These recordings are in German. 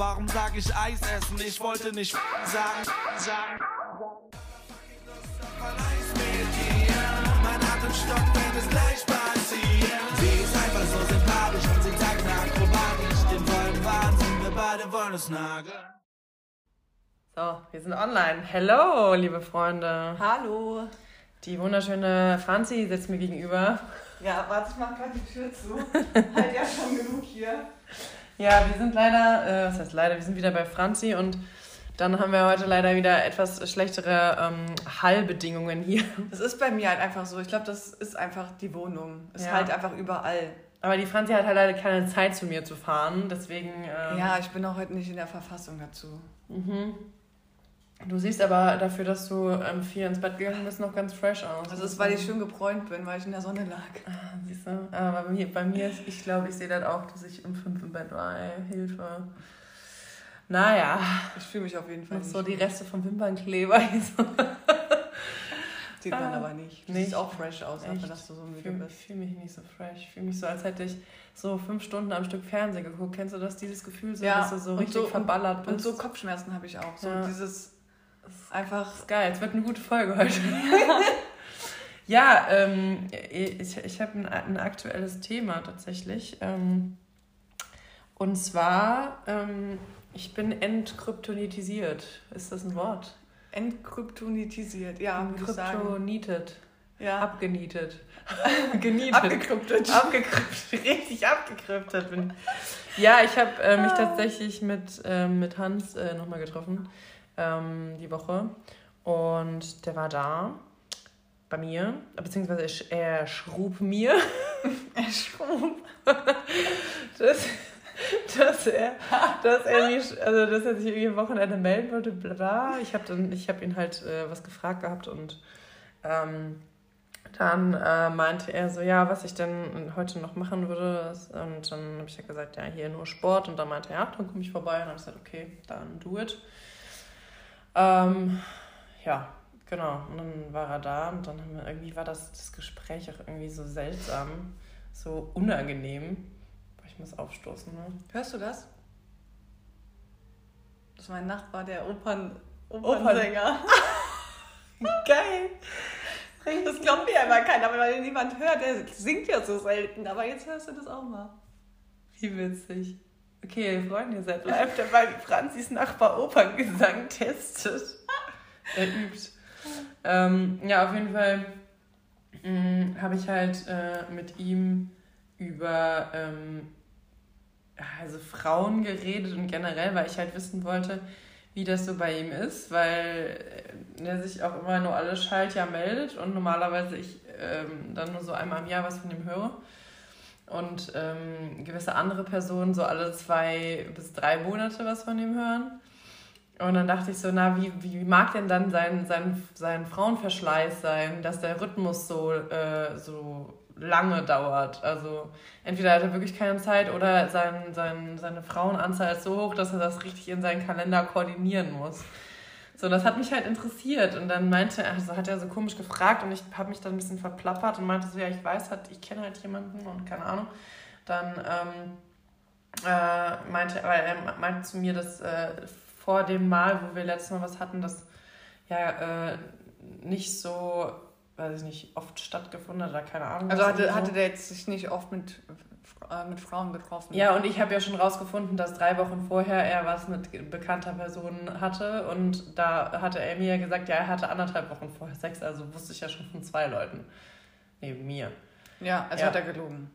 Warum sag ich Eis essen? Ich wollte nicht sagen, sagen. Mein Atem stockt, wenn es gleich passiert. Sie ist einfach so sympathisch und sie tagt akrobatisch. Den vollen Wahnsinn, wir beide wollen es nageln. So, wir sind online. Hello, liebe Freunde. Hallo. Die wunderschöne Franzi sitzt mir gegenüber. Ja, warte, ich mach gerade die Tür zu. halt ja schon genug hier. Ja, wir sind leider, äh, was heißt leider, wir sind wieder bei Franzi und dann haben wir heute leider wieder etwas schlechtere ähm, Hallbedingungen hier. Das ist bei mir halt einfach so. Ich glaube, das ist einfach die Wohnung. Ist ja. halt einfach überall. Aber die Franzi hat halt leider keine Zeit zu mir zu fahren, deswegen. Ähm, ja, ich bin auch heute nicht in der Verfassung dazu. Mhm. Du siehst aber dafür, dass du ähm, vier ins Bett gegangen bist, noch ganz fresh aus. Das ist, weil ich schön gebräunt bin, weil ich in der Sonne lag. Ah, siehst du? Aber bei mir, bei mir ist, ich glaube, ich sehe das auch, dass ich um fünf im Bett war. Ey, Hilfe. Naja. Ich fühle mich auf jeden Fall. Noch so die Reste vom Wimpernkleber. Sieht man ah, aber nicht. Du siehst auch fresh aus, dafür, dass du so müde bist. Ich fühle mich nicht so fresh. Ich fühle mich so, als hätte ich so fünf Stunden am Stück Fernsehen geguckt. Kennst du das, dieses Gefühl, so, ja, dass du so richtig so, verballert bist? Und so Kopfschmerzen habe ich auch. So ja. dieses Einfach. Ist geil, es wird eine gute Folge heute. ja, ähm, ich, ich habe ein, ein aktuelles Thema tatsächlich. Ähm, und zwar, ähm, ich bin entkryptonitisiert. Ist das ein Wort? Entkryptonitisiert, ja. Kryptonitet. Ja. Abgenietet. Genietet. Abgekryptet. Abgekryptet. Richtig abgekryptet bin. Ja, ich habe äh, mich ah. tatsächlich mit, äh, mit Hans äh, nochmal getroffen ähm, die Woche. Und der war da bei mir, beziehungsweise er schrub mir. er schrub. dass, dass, er, dass, er mich, also dass er sich irgendwie am Wochenende melden wollte, bla bla. Ich habe hab ihn halt äh, was gefragt gehabt und ähm, dann äh, meinte er so, ja, was ich denn heute noch machen würde. Und dann habe ich ja gesagt, ja, hier nur Sport. Und dann meinte er, ja, dann komme ich vorbei. Und dann habe ich gesagt, okay, dann do it. Ähm, ja, genau. Und dann war er da und dann haben wir, irgendwie war das, das Gespräch auch irgendwie so seltsam, so unangenehm. Ich muss aufstoßen, ne? Hörst du das? Das ist mein Nachbar, der Opern, Opernsänger. Geil! Das glaubt mir aber keiner, weil niemand hört. Der singt ja so selten. Aber jetzt hörst du das auch mal. Wie witzig. Okay, Freunde, ihr seid live dabei, wie Franzis Nachbar Operngesang testet. er übt. Ähm, ja, auf jeden Fall mm, habe ich halt äh, mit ihm über ähm, also Frauen geredet und generell, weil ich halt wissen wollte, wie das so bei ihm ist, weil er sich auch immer nur alle Schaltjahr meldet und normalerweise ich ähm, dann nur so einmal im Jahr was von ihm höre und ähm, gewisse andere Personen so alle zwei bis drei Monate was von ihm hören. Und dann dachte ich so, na, wie, wie mag denn dann sein, sein, sein Frauenverschleiß sein, dass der Rhythmus so, äh, so lange dauert? Also entweder hat er wirklich keine Zeit oder sein, sein, seine Frauenanzahl ist so hoch, dass er das richtig in seinen Kalender koordinieren muss. So, das hat mich halt interessiert. Und dann meinte er, also hat er so komisch gefragt und ich habe mich dann ein bisschen verplappert und meinte so, ja, ich weiß halt, ich kenne halt jemanden und keine Ahnung. Dann ähm, äh, meinte weil er meinte zu mir, dass äh, vor dem Mal, wo wir letztes Mal was hatten, das ja äh, nicht so, weiß ich nicht, oft stattgefunden hat oder keine Ahnung. Also hatte, so. hatte der jetzt sich nicht oft mit äh, mit Frauen getroffen. Ja, und ich habe ja schon rausgefunden, dass drei Wochen vorher er was mit bekannter Person hatte. Und da hatte er mir gesagt, ja, er hatte anderthalb Wochen vorher Sex. Also wusste ich ja schon von zwei Leuten neben mir. Ja, also ja. hat er gelogen.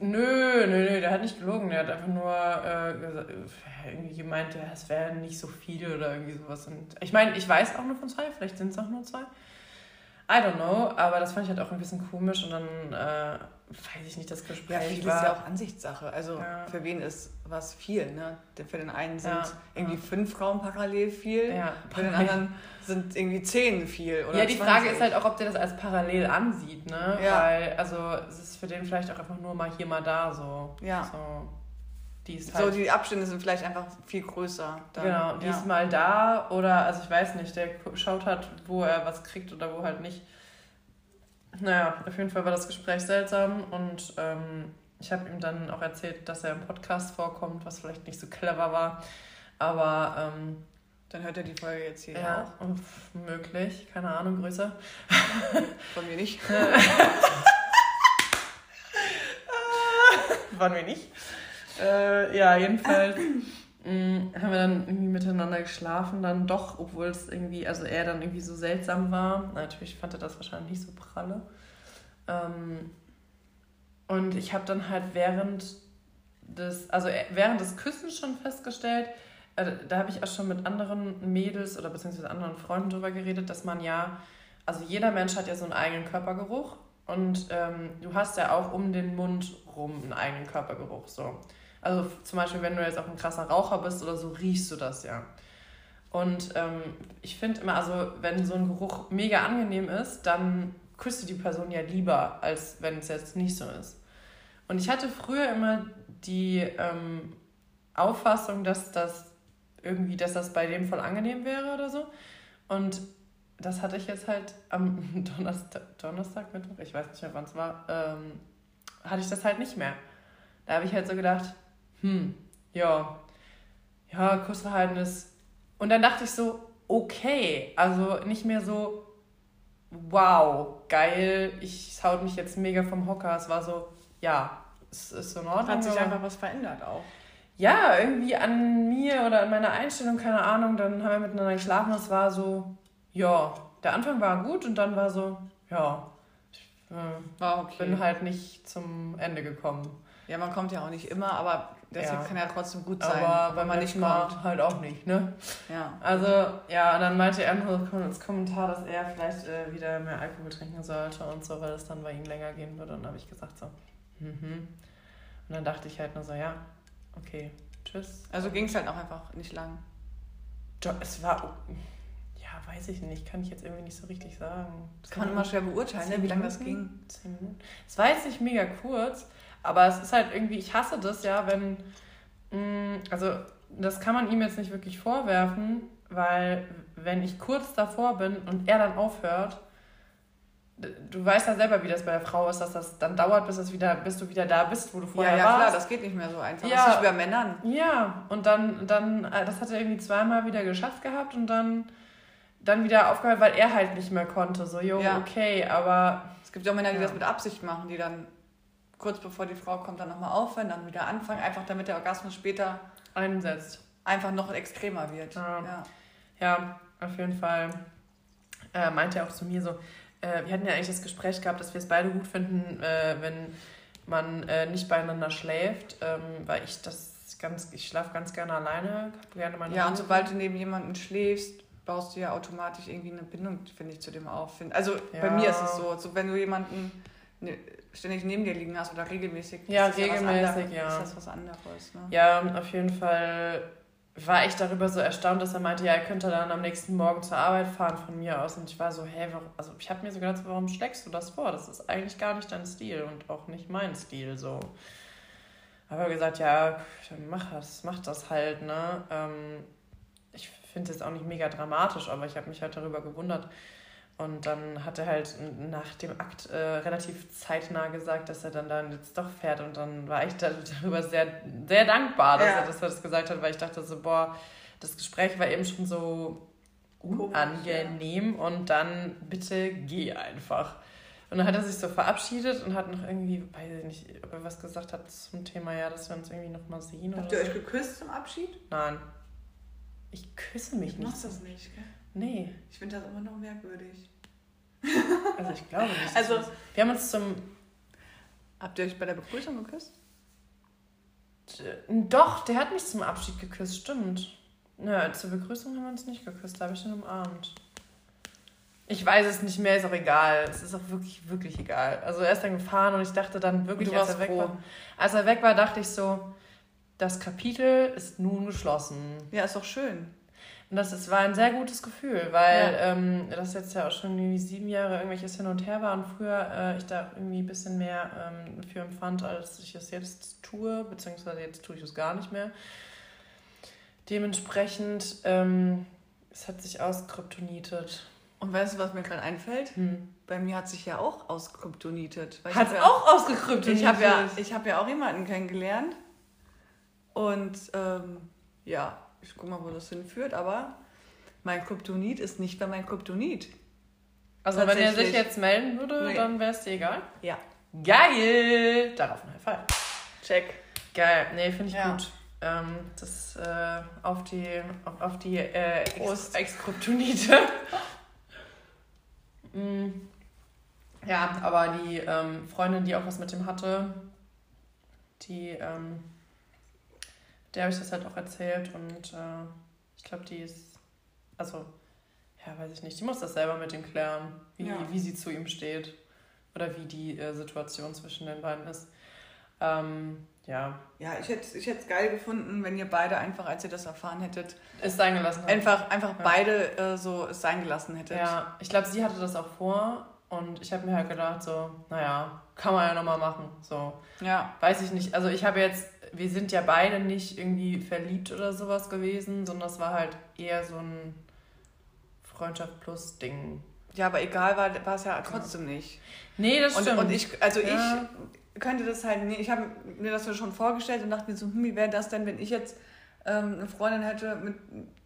Nö, nö, nö, der hat nicht gelogen. Der hat einfach nur äh, gesagt, irgendwie gemeint, ja, es wären nicht so viele oder irgendwie sowas. Und ich meine, ich weiß auch nur von zwei, vielleicht sind es auch nur zwei. I don't know, aber das fand ich halt auch ein bisschen komisch und dann äh, weiß ich nicht, das Gespräch ja, viel war... ist ja auch Ansichtssache. Also ja. für wen ist was viel, ne? Für den einen sind ja. irgendwie fünf Frauen parallel viel, ja. für den anderen sind irgendwie zehn viel. Oder ja, die 20. Frage ist halt auch, ob der das als parallel ansieht, ne? Ja. Weil, also es ist für den vielleicht auch einfach nur mal hier, mal da so. Ja. So. Die halt, so, die Abstände sind vielleicht einfach viel größer. Dann, genau, die ja. ist mal da oder, also ich weiß nicht, der schaut halt, wo er was kriegt oder wo halt nicht. Naja, auf jeden Fall war das Gespräch seltsam und ähm, ich habe ihm dann auch erzählt, dass er im Podcast vorkommt, was vielleicht nicht so clever war. Aber ähm, dann hört er die Folge jetzt hier ja, auch. Möglich, keine Ahnung, Grüße. Von mir nicht. Von mir nicht. Äh, ja, jedenfalls mh, mm, haben wir dann irgendwie miteinander geschlafen, dann doch, obwohl es irgendwie, also er dann irgendwie so seltsam war. Natürlich fand er das wahrscheinlich nicht so pralle. Ähm, und ich habe dann halt während des, also während des Küssens schon festgestellt, also da habe ich auch schon mit anderen Mädels oder beziehungsweise anderen Freunden drüber geredet, dass man ja, also jeder Mensch hat ja so einen eigenen Körpergeruch und ähm, du hast ja auch um den Mund rum einen eigenen Körpergeruch. So. Also zum Beispiel, wenn du jetzt auch ein krasser Raucher bist oder so, riechst du das ja. Und ähm, ich finde immer, also wenn so ein Geruch mega angenehm ist, dann küsst du die Person ja lieber, als wenn es jetzt nicht so ist. Und ich hatte früher immer die ähm, Auffassung, dass das irgendwie, dass das bei dem voll angenehm wäre oder so. Und das hatte ich jetzt halt am Donnerstag, Donnerstag Mittwoch, ich weiß nicht mehr wann es war, ähm, hatte ich das halt nicht mehr. Da habe ich halt so gedacht, hm, ja, ja, Kussverhalten Und dann dachte ich so, okay, also nicht mehr so, wow, geil, ich haut mich jetzt mega vom Hocker. Es war so, ja, es ist so in Ordnung. Hat sich einfach was verändert auch. Ja, irgendwie an mir oder an meiner Einstellung, keine Ahnung. Dann haben wir miteinander geschlafen. Es war so, ja, der Anfang war gut und dann war so, ja, ich äh, war okay. bin halt nicht zum Ende gekommen. Ja, man kommt ja auch nicht immer, aber deshalb ja. kann ja trotzdem gut sein. Aber wenn man nicht kommt, halt auch nicht, ne? Ja. Also, ja, dann meinte er nur als Kommentar, dass er vielleicht äh, wieder mehr Alkohol trinken sollte und so, weil es dann bei ihm länger gehen würde. Und dann habe ich gesagt so, mhm. Und dann dachte ich halt nur so, ja, okay, tschüss. Also ging es halt auch einfach nicht lang. Es war, ja, weiß ich nicht, kann ich jetzt irgendwie nicht so richtig sagen. Das kann man immer schwer beurteilen, ne, wie lange das ging. Zehn Minuten. Es war jetzt nicht mega kurz, aber es ist halt irgendwie, ich hasse das ja, wenn, mh, mm, also das kann man ihm jetzt nicht wirklich vorwerfen, weil wenn ich kurz davor bin und er dann aufhört, du weißt ja selber, wie das bei der Frau ist, dass das dann dauert, bis, es wieder, bis du wieder da bist, wo du vorher warst. Ja, ja, klar, das geht nicht mehr so einfach. Ja, das ist nicht bei Männern. Ja, und dann, dann, äh, das hat er irgendwie zweimal wieder geschafft gehabt und dann, dann wieder aufgehört, weil er halt nicht mehr konnte. So, jo, ja. okay, aber... Es gibt ja auch Männer, die das mit Absicht machen, die dann kurz bevor die Frau kommt, dann nochmal aufhören, dann wieder anfangen, einfach damit der Orgasmus später einsetzt. Einfach noch extremer wird. Ja, ja. ja auf jeden Fall äh, meinte er auch zu mir so, äh, wir hatten ja eigentlich das Gespräch gehabt, dass wir es beide gut finden, äh, wenn man äh, nicht beieinander schläft, ähm, weil ich das ganz, ich schlafe ganz gerne alleine, gerne meine Ja, und sobald du neben jemandem schläfst, baust du ja automatisch irgendwie eine Bindung, finde ich, zu dem auf. Also ja. bei mir ist es so, so wenn du jemanden ne, ständig neben dir liegen hast oder regelmäßig. Ja, regelmäßig, ja. Ist das was anderes. Ne? Ja, auf jeden Fall war ich darüber so erstaunt, dass er meinte, ja, er könnte dann am nächsten Morgen zur Arbeit fahren von mir aus. Und ich war so, hä, warum? Also ich habe mir so gedacht, warum schlägst du das vor? Das ist eigentlich gar nicht dein Stil und auch nicht mein Stil so. Aber gesagt, ja, mach das, mach das halt, ne? Ähm, ich finde es auch nicht mega dramatisch, aber ich habe mich halt darüber gewundert, und dann hat er halt nach dem Akt äh, relativ zeitnah gesagt, dass er dann, dann jetzt doch fährt. Und dann war ich darüber sehr, sehr dankbar, dass, ja. er, dass er das gesagt hat, weil ich dachte so, boah, das Gespräch war eben schon so unangenehm ja. und dann bitte geh einfach. Und dann hat er sich so verabschiedet und hat noch irgendwie, weiß ich nicht, ob er was gesagt hat zum Thema, ja, dass wir uns irgendwie noch mal sehen. Habt ihr euch geküsst zum Abschied? Nein. Ich küsse mich du nicht. Du machst das nicht, gell? Nee. Ich finde das immer noch merkwürdig. Also ich glaube nicht. Also, wir haben uns zum. Habt ihr euch bei der Begrüßung geküsst? Doch, der hat mich zum Abschied geküsst, stimmt. Ja, zur Begrüßung haben wir uns nicht geküsst, da habe ich schon umarmt. Ich weiß es nicht mehr, ist auch egal. Es ist auch wirklich, wirklich egal. Also er ist dann gefahren und ich dachte dann wirklich, als er weg war. Als er weg war, dachte ich so, das Kapitel ist nun geschlossen. Ja, ist doch schön. Und das, das war ein sehr gutes Gefühl, weil ja. ähm, das jetzt ja auch schon irgendwie sieben Jahre irgendwelches Hin und Her war und früher äh, ich da irgendwie ein bisschen mehr ähm, für empfand, als ich es jetzt tue, beziehungsweise jetzt tue ich es gar nicht mehr. Dementsprechend, ähm, es hat sich auskryptonitet. Und weißt du, was mir gerade einfällt? Hm. Bei mir hat sich ja auch ausgekryptonitet. weil ich Hat ja, auch ausgekryptoniert. Ich habe ja, ich hab ja auch jemanden kennengelernt. Und ähm, ja, ich guck mal, wo das hinführt, aber mein Kryptonit ist nicht mehr mein Kryptonit. Also wenn er sich jetzt melden würde, Nee. dann wäre es dir egal. Ja. Geil! Darauf ein High Five. Check. Geil, nee, finde ich Ja. gut. Ähm, das äh, auf die, auf, auf die äh, Ex Prost. Exkryptonite. Mm. ja, aber die ähm, Freundin, die auch was mit dem hatte, die, ähm, der habe ich das halt auch erzählt und äh, ich glaube, die ist, also, ja, weiß ich nicht, die muss das selber mit ihm klären, wie, Ja. wie sie zu ihm steht oder wie die äh, Situation zwischen den beiden ist. Ähm, ja, Ja, ich hätte ich es geil gefunden, wenn ihr beide einfach, als ihr das erfahren hättet, ist sein gelassen. hat. einfach, einfach Ja. beide äh, so es sein gelassen hättet. Ja, ich glaube, sie hatte das auch vor und ich habe mir halt gedacht, so, naja, kann man ja nochmal machen. So, Ja. weiß ich nicht. Also ich habe jetzt, wir sind ja beide nicht irgendwie verliebt oder sowas gewesen, sondern das war halt eher so ein Freundschaft plus Ding. Ja, aber egal war, war es ja trotzdem nicht. Nee, das Und, stimmt. und ich, also Ja. ich könnte das halt nicht, ich habe mir das schon vorgestellt und dachte mir so, hm, wie wäre das denn, wenn ich jetzt ähm, eine Freundin hätte, mit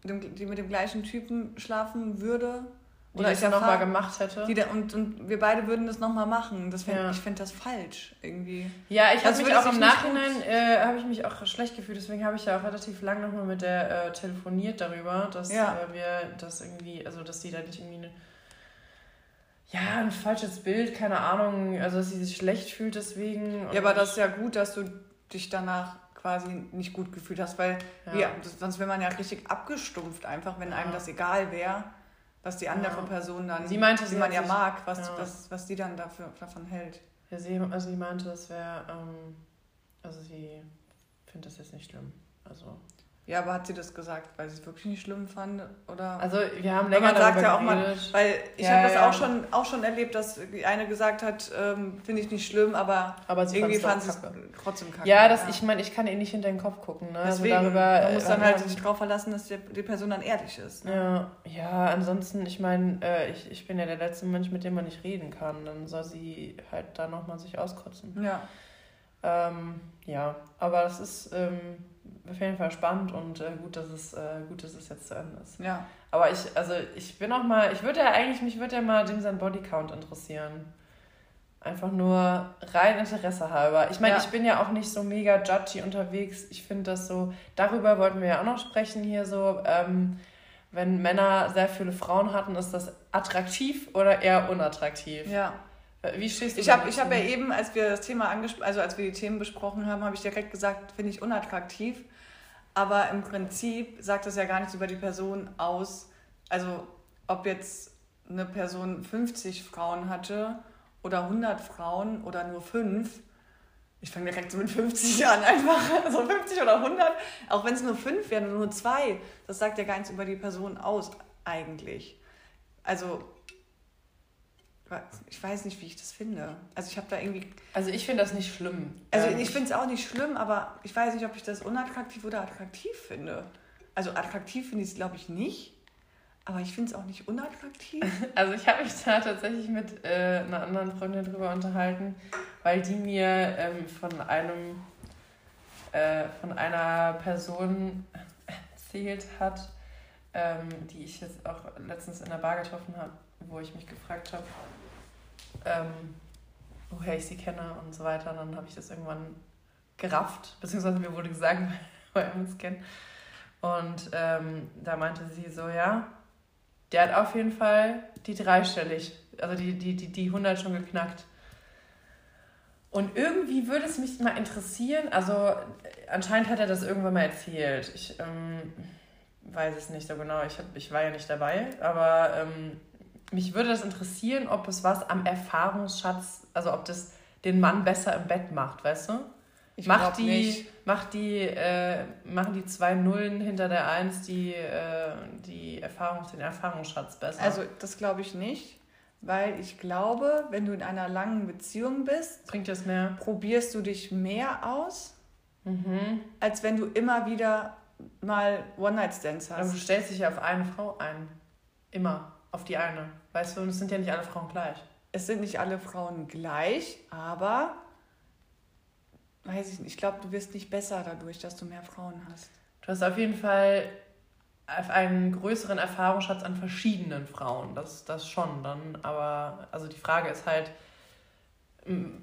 dem, die mit dem gleichen Typen schlafen würde? Die Oder ich ja nochmal gemacht hätte. Die da, und, und wir beide würden das nochmal machen. Das fänd, Ja. Ich finde das falsch irgendwie. Ja, ich habe Das mich auch im Nachhinein äh, habe ich mich auch schlecht gefühlt, deswegen habe ich ja auch relativ lang nochmal mit der äh, telefoniert darüber, dass Ja. äh, wir das irgendwie, also dass sie da nicht irgendwie eine, ja, ein falsches Bild, keine Ahnung, also dass sie sich schlecht fühlt deswegen. Ja, aber das ist ja gut, dass du dich danach quasi nicht gut gefühlt hast, weil Ja. das, sonst wäre man ja richtig abgestumpft einfach, wenn Ja. einem das egal wäre, was die andere Ja. Person dann, Sie meinte, die sie man ja mag, was, ja. was, was die dann dafür, davon hält. Ja, sie, also sie meinte, das wäre, ähm, also sie findet das jetzt nicht schlimm. Also, Ja, aber hat sie das gesagt, weil sie es wirklich nicht schlimm fand? Oder? also wir haben länger man sagt ja auch mal, weil ich Ja, habe das ja. auch, schon, auch schon erlebt, dass die eine gesagt hat, ähm, finde ich nicht schlimm, aber aber irgendwie fand sie es trotzdem kacke. Ja, das, ich meine, ich kann ihr nicht hinter den Kopf gucken. Ne? Deswegen, also darüber, man muss dann äh, halt sich drauf verlassen, dass die, die Person dann ehrlich ist. Ne? Ja, ja, ansonsten, ich meine, äh, ich, ich bin ja der letzte Mensch, mit dem man nicht reden kann. Dann soll sie halt da nochmal sich auskotzen. Ja. Ähm, ja, aber das ist ähm, auf jeden Fall spannend und äh, gut, dass es äh, gut, dass es jetzt zu Ende ist. ja. Aber ich, also ich bin auch mal, ich würde ja eigentlich, mich würde ja mal dem sein Bodycount interessieren. Einfach nur rein Interesse halber. Ich meine, Ja. ich bin ja auch nicht so mega judgy unterwegs. Ich finde das so, darüber wollten wir ja auch noch sprechen hier so. Ähm, wenn Männer sehr viele Frauen hatten, ist das attraktiv oder eher unattraktiv? ja. Äh, Wie stehst du Ich habe hab ja eben, als wir das Thema angesprochen, also als wir die Themen besprochen haben, habe ich direkt gesagt, finde ich unattraktiv. Aber im Prinzip sagt das ja gar nichts über die Person aus. Also ob jetzt eine Person 50 Frauen hatte oder 100 Frauen oder nur 5. Ich fange direkt so mit 50 an einfach. Also 50 oder 100. Auch wenn es nur 5 wären oder nur 2. Das sagt ja gar nichts über die Person aus eigentlich. Also ich weiß nicht, wie ich das finde. Also ich habe da irgendwie Also ich finde das nicht schlimm. also ich finde es auch nicht schlimm, aber ich weiß nicht, ob ich das unattraktiv oder attraktiv finde. Also attraktiv finde ich es, glaube ich, nicht. Aber ich finde es auch nicht unattraktiv. Also ich habe mich da tatsächlich mit äh, einer anderen Freundin drüber unterhalten, weil die mir ähm, von einem äh, von einer Person erzählt hat, ähm, die ich jetzt auch letztens in der Bar getroffen habe, wo ich mich gefragt habe, ähm, woher ich sie kenne und so weiter. Dann habe ich das irgendwann gerafft, beziehungsweise mir wurde gesagt, woher wir uns kennen. Und ähm, da meinte sie so, ja, der hat auf jeden Fall die dreistellig, also die, die, die, die 100 schon geknackt. Und irgendwie würde es mich mal interessieren, also anscheinend hat er das irgendwann mal erzählt. Ich ähm, weiß es nicht so genau, ich, hab, ich war ja nicht dabei, aber ähm, mich würde das interessieren, ob es was am Erfahrungsschatz, also ob das den Mann besser im Bett macht, weißt du? Ich macht die, nicht. macht die, äh, machen die zwei Nullen hinter der Eins die, äh, die Erfahrung, den Erfahrungsschatz besser. Also das glaube ich nicht, weil ich glaube, wenn du in einer langen Beziehung bist, bringt das mehr? probierst du dich mehr aus, Mhm. als wenn du immer wieder mal One-Night-Stands Aber du hast. stellst dich auf eine Frau ein. Immer. Auf die eine. Weißt du, und es sind ja nicht alle Frauen gleich. Es sind nicht alle Frauen gleich, aber weiß ich nicht. Ich glaube, du wirst nicht besser dadurch, dass du mehr Frauen hast. Du hast auf jeden Fall einen größeren Erfahrungsschatz an verschiedenen Frauen. Das, das schon dann. Aber also die Frage ist halt,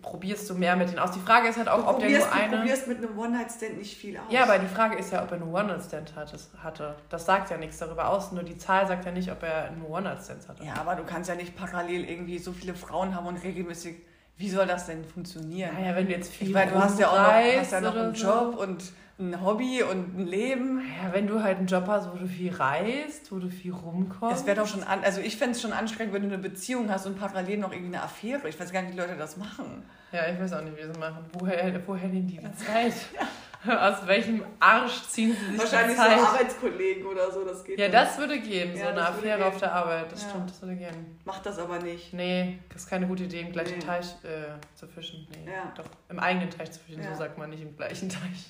probierst du mehr mit denen aus? Die Frage ist halt auch, Du ob der nur probierst, du eine. probierst mit einem One-Night-Stand nicht viel aus. Ja, aber die Frage ist ja, ob er nur One-Night-Stand hatte. hatte. Das sagt ja nichts darüber aus. Nur die Zahl sagt ja nicht, ob er nur One-Night-Stands hatte. Ja, aber du kannst ja nicht parallel irgendwie so viele Frauen haben und regelmäßig. Wie soll das denn funktionieren? Naja, wenn du jetzt viel ich meine, du hast ja auch noch, hast ja noch einen so. Job und ein Hobby und ein Leben. Ja, wenn du halt einen Job hast, wo du viel reist, wo du viel rumkommst. Es wäre doch schon an, also ich fände es schon anstrengend, wenn du eine Beziehung hast und parallel noch irgendwie eine Affäre. Ich weiß gar nicht, wie Leute das machen. Ja, ich weiß auch nicht, wie sie machen. Woher, woher nehmen die die Zeit? Aus welchem Arsch ziehen sie sich Wahrscheinlich so Arbeitskollegen oder so, das geht. ja, nicht. das würde gehen. so Ja, eine Affäre auf der Arbeit. Das Ja. stimmt, das würde gehen. Macht das aber nicht. Nee, das ist keine gute Idee, im gleichen Nee. Teich äh, zu fischen. Nee, Ja. doch. Im eigenen Teich zu fischen, so sagt man nicht im gleichen Teich.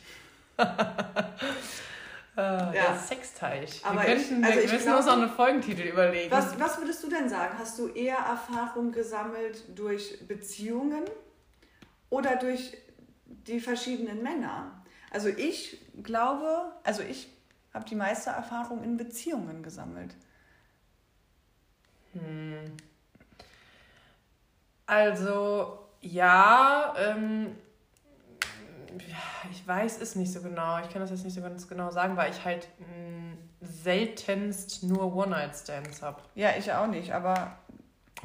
äh, ja. Sexteich. Aber wir ich- könnten, also wir ich müssen uns glaube- noch einen Folgentitel überlegen. Was, was würdest du denn sagen? Hast du eher Erfahrung gesammelt durch Beziehungen oder durch die verschiedenen Männer? Also ich glaube, also ich habe die meiste Erfahrung in Beziehungen gesammelt. Hm. Also, ja, ähm, ja, ich weiß es nicht so genau. Ich kann das jetzt nicht so ganz genau sagen, weil ich halt mh, seltenst nur One-Night-Stands habe. Ja, ich auch nicht, aber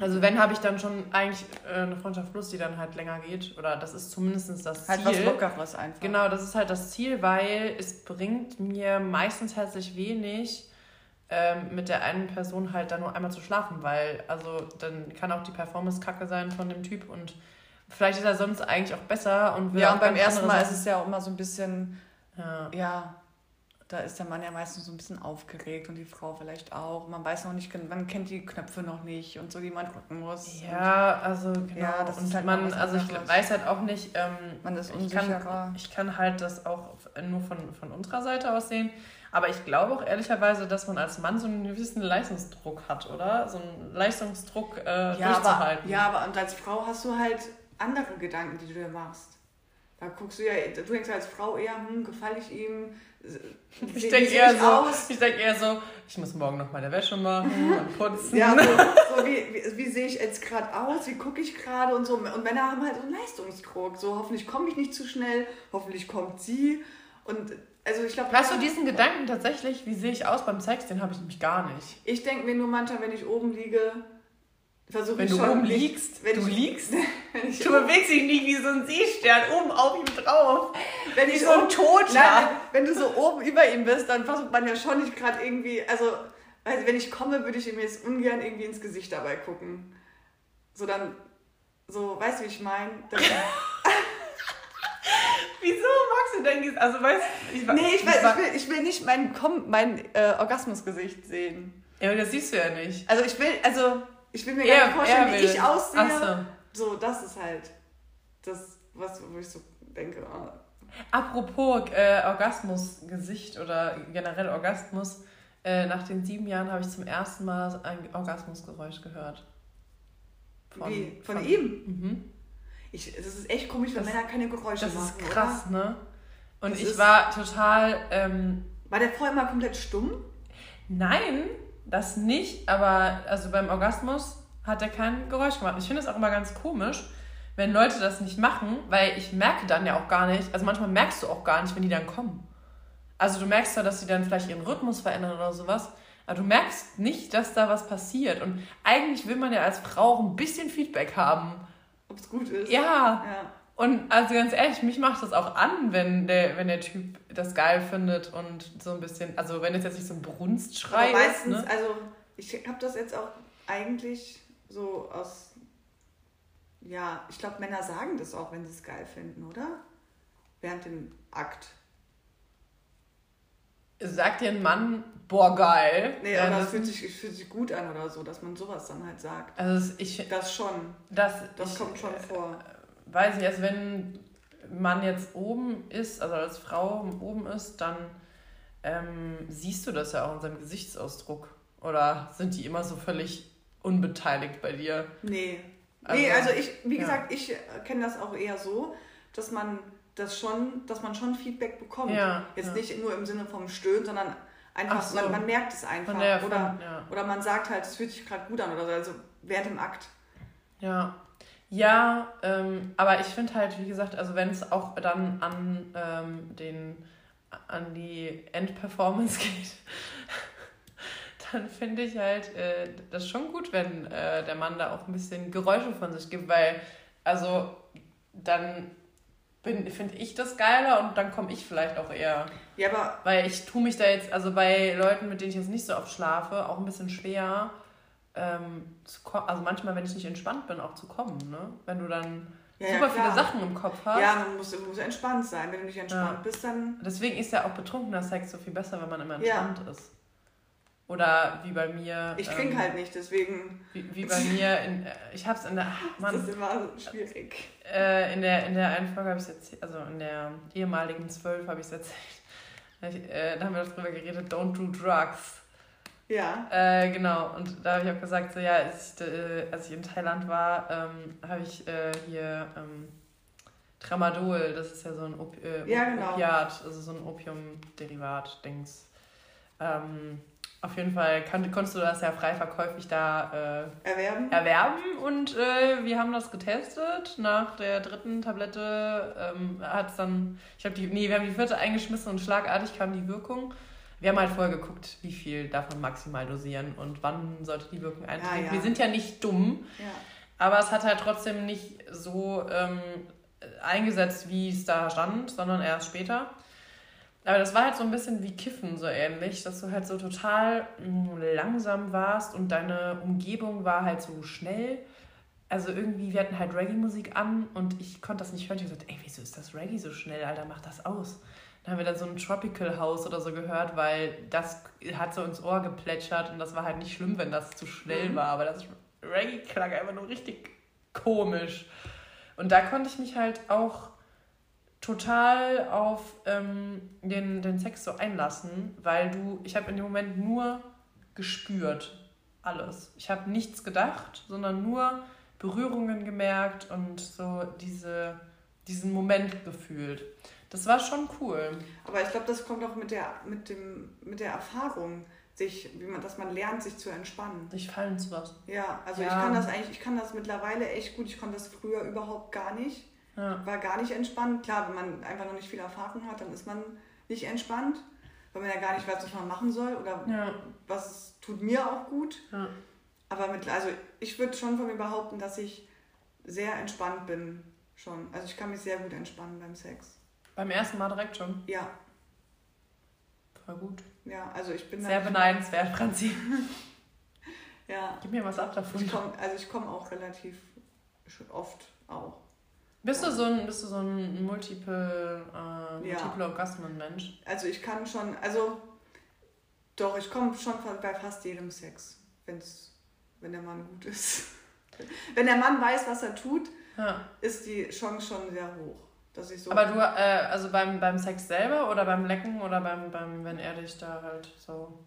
Also wenn, habe ich dann schon eigentlich äh, eine Freundschaft plus, die dann halt länger geht. Oder das ist zumindest das halt Ziel. was Lockeres einfach. Genau, das ist halt das Ziel, weil es bringt mir meistens herzlich wenig, ähm, mit der einen Person halt dann nur einmal zu schlafen, weil also dann kann auch die Performance kacke sein von dem Typ und vielleicht ist er sonst eigentlich auch besser und Ja, und beim ersten Mal ist es ja auch immer so ein bisschen, ja. ja, da ist der Mann ja meistens so ein bisschen aufgeregt und die Frau vielleicht auch. Man weiß noch nicht, man kennt die Knöpfe noch nicht und so, die man drücken muss. Ja, also genau. Ja, das und ist halt man, also ich anderes. weiß halt auch nicht, ähm, Man ist ich kann, ich kann halt das auch nur von, von unserer Seite aus sehen. Aber ich glaube auch ehrlicherweise, dass man als Mann so einen gewissen Leistungsdruck hat, oder? So einen Leistungsdruck äh, Ja, aber, durchzuhalten. ja, aber und als Frau hast du halt andere Gedanken, die du dir machst. Da guckst du ja, du denkst als Frau eher, hm, gefalle ich ihm? Ich denke eher, so, ich denk eher so, ich muss morgen noch meine Wäsche machen und putzen. Ja, so, so wie, wie, wie sehe ich jetzt gerade aus, wie gucke ich gerade und so. Und Männer haben halt so einen Leistungsdruck. So, hoffentlich komme ich nicht zu schnell, hoffentlich kommt sie. Und also ich glaube. Hast du diesen Gedanken tatsächlich, wie sehe ich aus beim Sex? Den habe ich nämlich gar nicht. Ich denke mir nur manchmal, wenn ich oben liege, versuche Wenn ich du schon. oben nicht- liegst, wenn du ich, liegst, Wenn ich, du bewegst dich nicht wie so ein Seestern oben auf ihm drauf. wenn ich so ein oben- Toter. Nein, wenn, wenn du so oben über ihm bist, dann versucht man ja schon nicht gerade irgendwie. Also, also, wenn ich komme, würde ich ihm jetzt ungern irgendwie ins Gesicht dabei gucken. So dann. So, weißt du, wie ich meine? Wieso magst du denn dies? Also weißt du, ich, Nee, ich, weiß, ich, will, ich will nicht mein, mein äh, Orgasmusgesicht sehen. Ja, aber das siehst du ja nicht. Also ich will, also ich will mir gar nicht vorstellen, wie ich aussehe. So. So, das ist halt das, was, wo ich so denke. ah. Apropos äh, Orgasmusgesicht oder generell Orgasmus. Äh, nach den sieben Jahren habe ich zum ersten Mal ein Orgasmusgeräusch gehört. Wie? Von, ihm? Mhm. Ich, das ist echt komisch, wenn Das- Männer keine Geräusche Das machen. ist krass, ne? Und Das ich war total. Ähm, Oder? War der vorher mal komplett stumm? nein, das nicht, aber also beim Orgasmus hat er kein Geräusch gemacht. Ich finde es auch immer ganz komisch, wenn Leute das nicht machen, weil ich merke dann ja auch gar nicht, also manchmal merkst du auch gar nicht, wenn die dann kommen. Also du merkst zwar, dass sie dann vielleicht ihren Rhythmus verändern oder sowas, aber du merkst nicht, dass da was passiert. Und eigentlich will man ja als Frau auch ein bisschen Feedback haben. Ob es gut ist? Ja, ja. Und also ganz ehrlich, mich macht das auch an, wenn der, wenn der Typ das geil findet und so ein bisschen, also wenn es jetzt nicht so ein Brunstschrei Aber meistens, ist, ne? also ich habe das jetzt auch eigentlich so aus. Ja, ich glaube, Männer sagen das auch, wenn sie es geil finden, oder? Während dem Akt. Sagt dir ein Mann, boah, geil. Nee, Ja, aber das- es fühlt sich, fühlt sich gut an oder so, dass man sowas dann halt sagt. also ich, Das schon. das, Das ich, kommt schon vor. Weiß nicht, also wenn man jetzt oben ist, also als Frau oben ist, dann ähm, siehst du das ja auch in seinem Gesichtsausdruck. Oder sind die immer so völlig unbeteiligt bei dir? Nee. Also, nee, also ich, wie ja. gesagt, ich äh, kenne das auch eher so, dass man das schon, dass man schon Feedback bekommt. Ja, Jetzt ja. nicht nur im Sinne vom Stöhnen, sondern einfach, Ach so. man, man merkt es einfach. Oder, ja. oder man sagt halt, es fühlt sich gerade gut an oder so, also während dem Akt. Ja, ja ähm, aber ich finde halt, wie gesagt, also wenn es auch dann an ähm, den an die Endperformance geht, dann finde ich halt äh, das schon gut, wenn äh, der Mann da auch ein bisschen Geräusche von sich gibt, weil also dann finde ich das geiler und dann komme ich vielleicht auch eher. Ja, aber weil ich tue mich da jetzt, also bei Leuten, mit denen ich jetzt nicht so oft schlafe, auch ein bisschen schwer, ähm, zu kommen. Also manchmal, wenn ich nicht entspannt bin, auch zu kommen, ne? Wenn du dann Ja, ja, super klar. viele Sachen im Kopf hast. ja, man muss, muss entspannt sein. Wenn du nicht entspannt Ja. bist, dann. Deswegen ist ja auch betrunkener Sex so viel besser, wenn man immer Ja. entspannt ist. Oder wie bei mir. Ich trinke ähm, halt nicht, deswegen Wie, wie bei mir, in, äh, ich hab's in der, ist Mann, das immer so schwierig. äh, in der, in der einen Folge habe ich erzählt, also in der ehemaligen zwölf habe ich es erzählt. Ich, äh, da haben wir darüber geredet, don't do drugs. Ja. Äh, genau, und da habe ich auch gesagt, so ja, als ich, äh, als ich in Thailand war, ähm, habe ich äh, hier ähm, Tramadol, das ist ja so ein Opi äh, Ja, genau. Opiat, also so ein Opium-Derivat-Dings. Ähm, auf jeden Fall kann, konntest du das ja frei verkäuflich da äh, Erwerben? erwerben und äh, wir haben das getestet. Nach der dritten Tablette ähm, hat es dann, ich habe die, nee, wir haben die vierte eingeschmissen und schlagartig kam die Wirkung. Wir haben halt vorher geguckt, wie viel davon maximal dosieren und wann sollte die Wirkung eintreten. ja. Wir sind ja nicht dumm, Ja. aber es hat halt trotzdem nicht so ähm, eingesetzt, wie es da stand, sondern erst später. Aber das war halt so ein bisschen wie Kiffen, so ähnlich, dass du halt so total mh, langsam warst und deine Umgebung war halt so schnell. Also irgendwie, wir hatten halt Reggae-Musik an und ich konnte das nicht hören. Ich hab gesagt, ey, wieso ist das Reggae so schnell, Alter, mach das aus. Dann haben wir dann so ein Tropical House oder so gehört, weil das hat so ins Ohr geplätschert und das war halt nicht schlimm, wenn das zu schnell Mhm. war. Aber das Reggae klang einfach nur richtig komisch. Und da konnte ich mich halt auch total auf ähm, den, den Sex so einlassen, weil du, ich habe in dem Moment nur gespürt, alles. Ich habe nichts gedacht, sondern nur Berührungen gemerkt und so diese, diesen Moment gefühlt. Das war schon cool. Aber ich glaube, das kommt auch mit der, mit dem, mit der Erfahrung, sich, wie man, dass man lernt, sich zu entspannen. Sich fallen zu lassen. Ja, also Ja. ich kann das eigentlich, ich kann das mittlerweile echt gut. Ich konnte das früher überhaupt gar nicht. Ja. War gar nicht entspannt. Klar, wenn man einfach noch nicht viel Erfahrung hat, dann ist man nicht entspannt, weil man ja gar nicht weiß, was man machen soll oder Ja. was tut mir auch gut. ja. Aber mit, also ich würde schon von mir behaupten, dass ich sehr entspannt bin schon. Also ich kann mich sehr gut entspannen beim Sex. Beim ersten Mal direkt schon. Ja, Voll gut. ja, also ich bin Sehr beneidenswert, Franzi. Ja, Gib mir was ab davon. ich komm, also ich komme auch relativ oft auch. Bist du so ein, bist du so ein Multiple, äh, Ja. Multiple Orgasmen-Mensch? Also ich kann schon, also doch, ich komme schon bei fast jedem Sex, wenn's, wenn der Mann gut ist. Wenn der Mann weiß, was er tut, Ja. ist die Chance schon sehr hoch, dass ich so. Aber du, äh, also beim, beim Sex selber oder beim Lecken oder beim, beim, wenn er dich da halt so.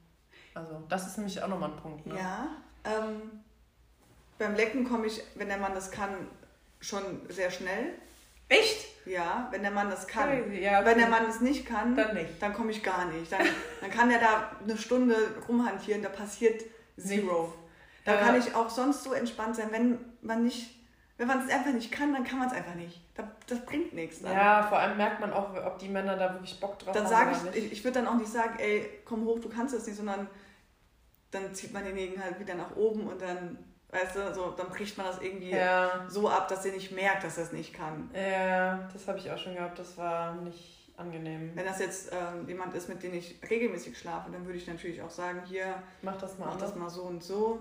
Also, das ist nämlich auch nochmal ein Punkt, ne? Ja, ähm, beim Lecken komme ich, wenn der Mann das kann, schon sehr schnell. Echt? Ja, wenn der Mann das kann. Ja. Wenn der Mann das nicht kann, Dann nicht. dann komme ich gar nicht. Dann, dann kann er da eine Stunde rumhantieren, da passiert zero. Da Ja. kann ich auch sonst so entspannt sein, wenn man nicht, wenn man es einfach nicht kann, dann kann man es einfach nicht. Da, das bringt nichts. Dann, Ja, vor allem merkt man auch, ob die Männer da wirklich Bock drauf dann haben. sage oder ich, nicht. ich, würde dann auch nicht sagen, ey, komm hoch, du kannst das nicht, sondern dann zieht man den Degen halt wieder nach oben und dann, weißt du, so, dann bricht man das irgendwie Ja, so ab, dass er nicht merkt, dass er es nicht kann. ja, das habe ich auch schon gehabt. Das war nicht angenehm. Wenn das jetzt ähm, jemand ist, mit dem ich regelmäßig schlafe, dann würde ich natürlich auch sagen, hier, Mach das mal mach anders. das mal so und so.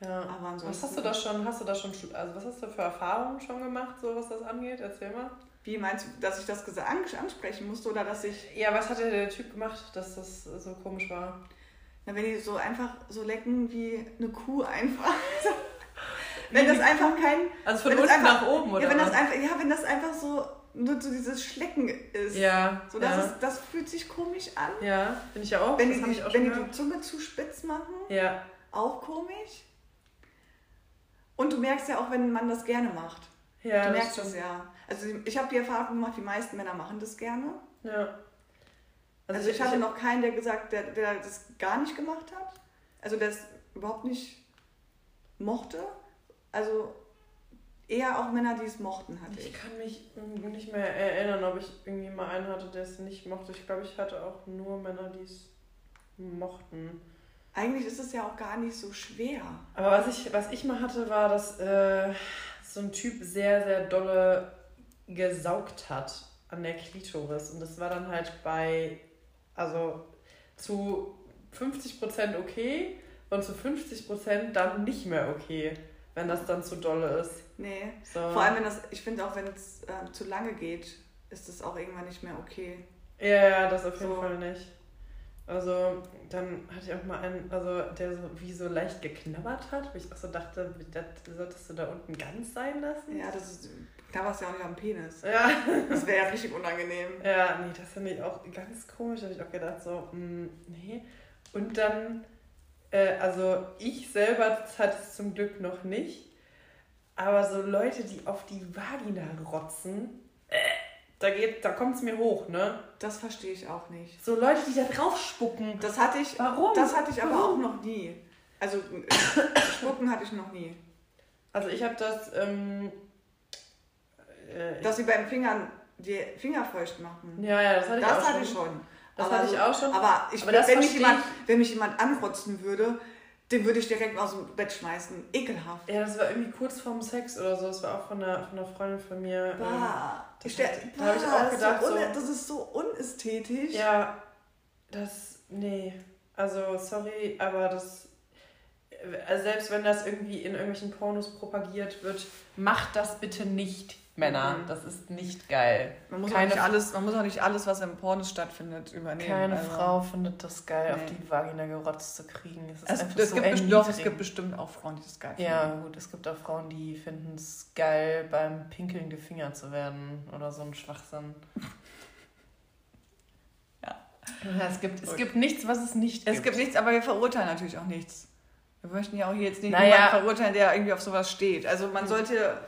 Ja. Aber ansonsten, Was hast du da schon, hast du da schon, also was hast du für Erfahrungen schon gemacht, so was das angeht? Erzähl mal. wie meinst du, dass ich das ansprechen musste oder dass ich, Ja, was hat der, Typ gemacht, dass das so komisch war? na, wenn die so einfach so lecken wie eine Kuh einfach. wenn das einfach kein. Also von das unten einfach, nach oben, oder? Ja, wenn das was? einfach, ja, wenn das einfach so nur so dieses Schlecken ist. ja, So, das, ja. ist, das fühlt sich komisch an. ja, finde ich ja auch. Wenn, das die, die, auch wenn die die. Zunge zu spitz machen, Ja, auch komisch. Und du merkst ja auch, wenn man das gerne macht. ja. du das merkst das stimmt. ja. Also ich habe die Erfahrung gemacht, die meisten Männer machen das gerne. Ja. Also, ich hatte noch keinen, der gesagt, der, der das gar nicht gemacht hat. Also der es überhaupt nicht mochte. Also eher auch Männer, die es mochten, hatte Ich ich. kann mich nicht mehr erinnern, ob ich irgendwie mal einen hatte, der es nicht mochte. Ich glaube, ich hatte auch nur Männer, die es mochten. Eigentlich ist es ja auch gar nicht so schwer. Aber was ich, was ich mal hatte, war, dass äh, so ein Typ sehr, sehr dolle gesaugt hat an der Klitoris. Und das war dann halt bei, also zu 50% okay und zu 50% dann nicht mehr okay, wenn das dann zu dolle ist. Nee. So. Vor allem, wenn das, ich finde auch, wenn es äh, zu lange geht, ist es auch irgendwann nicht mehr okay. Ja, ja, das auf jeden So. Fall nicht. Also, dann hatte ich auch mal einen, also der so wie so leicht geknabbert hat, wo ich auch so dachte, das solltest du da unten ganz sein lassen. Ja, das ist, es ja auch nicht am Penis. Ja, Das wäre ja richtig unangenehm. ja nee, das finde ich auch ganz komisch. Da habe ich auch gedacht, so, mh, nee. Und dann, äh, also ich selber hatte es zum Glück noch nicht, aber so Leute, die auf die Vagina rotzen, äh, da, geht, da kommt es mir hoch, ne? Das verstehe ich auch nicht. So Leute, die da drauf spucken. Das hatte ich, Warum? das hatte ich aber Warum? auch noch nie. Also Spucken hatte ich noch nie. Also ich habe das, ähm, äh, Dass sie beim Fingern die Finger feucht machen. ja, ja, das hatte ich Das auch hatte schon. ich schon. Das Aber hatte ich auch schon. Aber, ich, Aber wenn, mich jemand, wenn mich jemand anrotzen würde, den würde ich direkt aus dem Bett schmeißen. Ekelhaft. Ja, das war irgendwie kurz vorm Sex oder so. Das war auch von einer, von einer Freundin von mir. ähm, Bah. das Ich hat- da bah, hab ich auch das ist gedacht, so, un, das ist so unästhetisch. Ja, das, nee. Also, sorry, aber das, also selbst wenn das irgendwie in irgendwelchen Pornos propagiert wird, macht das bitte nicht, Männer. Mhm. Das ist nicht geil. Man muss, Keine auch nicht alles, man muss auch nicht alles, was im Pornos stattfindet, übernehmen. Keine Also, Frau findet das geil, auf Nee. die Vagina gerotzt zu kriegen. Es ist Es, es, so gibt bestimmt, doch, es gibt bestimmt auch Frauen, die das geil finden. Ja, gut, es gibt auch Frauen, die finden es geil, beim Pinkeln gefingert zu werden oder so ein Schwachsinn. Ja. Ja, es gibt, es gibt nichts, was es nicht Es gibt. gibt nichts, aber wir verurteilen natürlich auch nichts. Wir möchten ja auch hier jetzt nicht Naja. jemanden verurteilen, der irgendwie auf sowas steht. Also man sollte.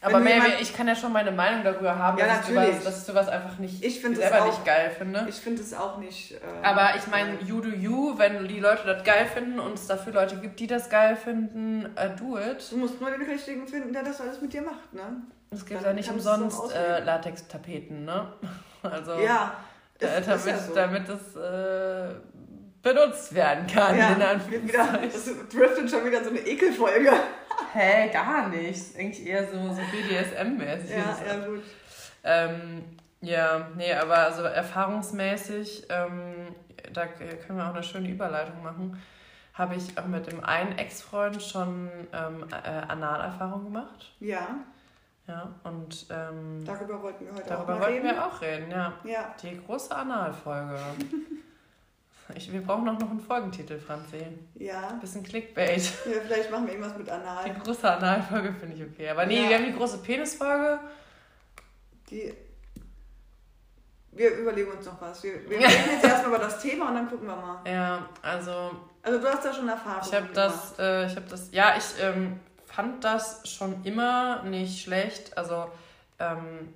Aber mehr, jemand- ich kann ja schon meine Meinung darüber haben, Ja, dass, ich natürlich. sowas, dass ich sowas einfach nicht, Ich selber auch- nicht geil finde. Ich finde es auch nicht. Äh, Aber ich meine, you do you, wenn die Leute das geil finden und es dafür Leute gibt, die das geil finden, uh, do it. Du musst nur den richtigen finden, der das alles mit dir macht, ne? Es gibt Dann ja nicht umsonst äh. Latextapeten, ne? Also, Ja. äh, ist- ist damit, ja so. damit es äh, benutzt werden kann. in Ja, wieder, Anführungszeichen. das driftet schon wieder in so eine Ekelfolge. Hä, gar nicht. Ist eigentlich eher so, so BDSM-mäßig. Ja, ja, gut. Ähm, ja, nee, aber also erfahrungsmäßig, ähm, da können wir auch eine schöne Überleitung machen, habe ich auch mit dem einen Ex-Freund schon ähm, äh, Analerfahrung gemacht. Ja, Ja, und ähm, darüber wollten wir heute auch darüber mal wollten reden. wir auch reden, ja. Ja, Die große Analfolge. Ich, wir brauchen auch noch einen Folgentitel, Franzi. ja. Bisschen Clickbait. ja. Vielleicht machen wir irgendwas mit Anal. Die große Analfolge finde ich okay. Aber nee, Ja. wir haben die große Penisfolge. Die, wir überlegen uns noch was. Wir, wir reden jetzt erstmal über das Thema und dann gucken wir mal. Ja, also Also du hast da schon Erfahrung Ich habe das, äh, ich habe das, ja, ich ähm, fand das schon immer nicht schlecht. Also ähm,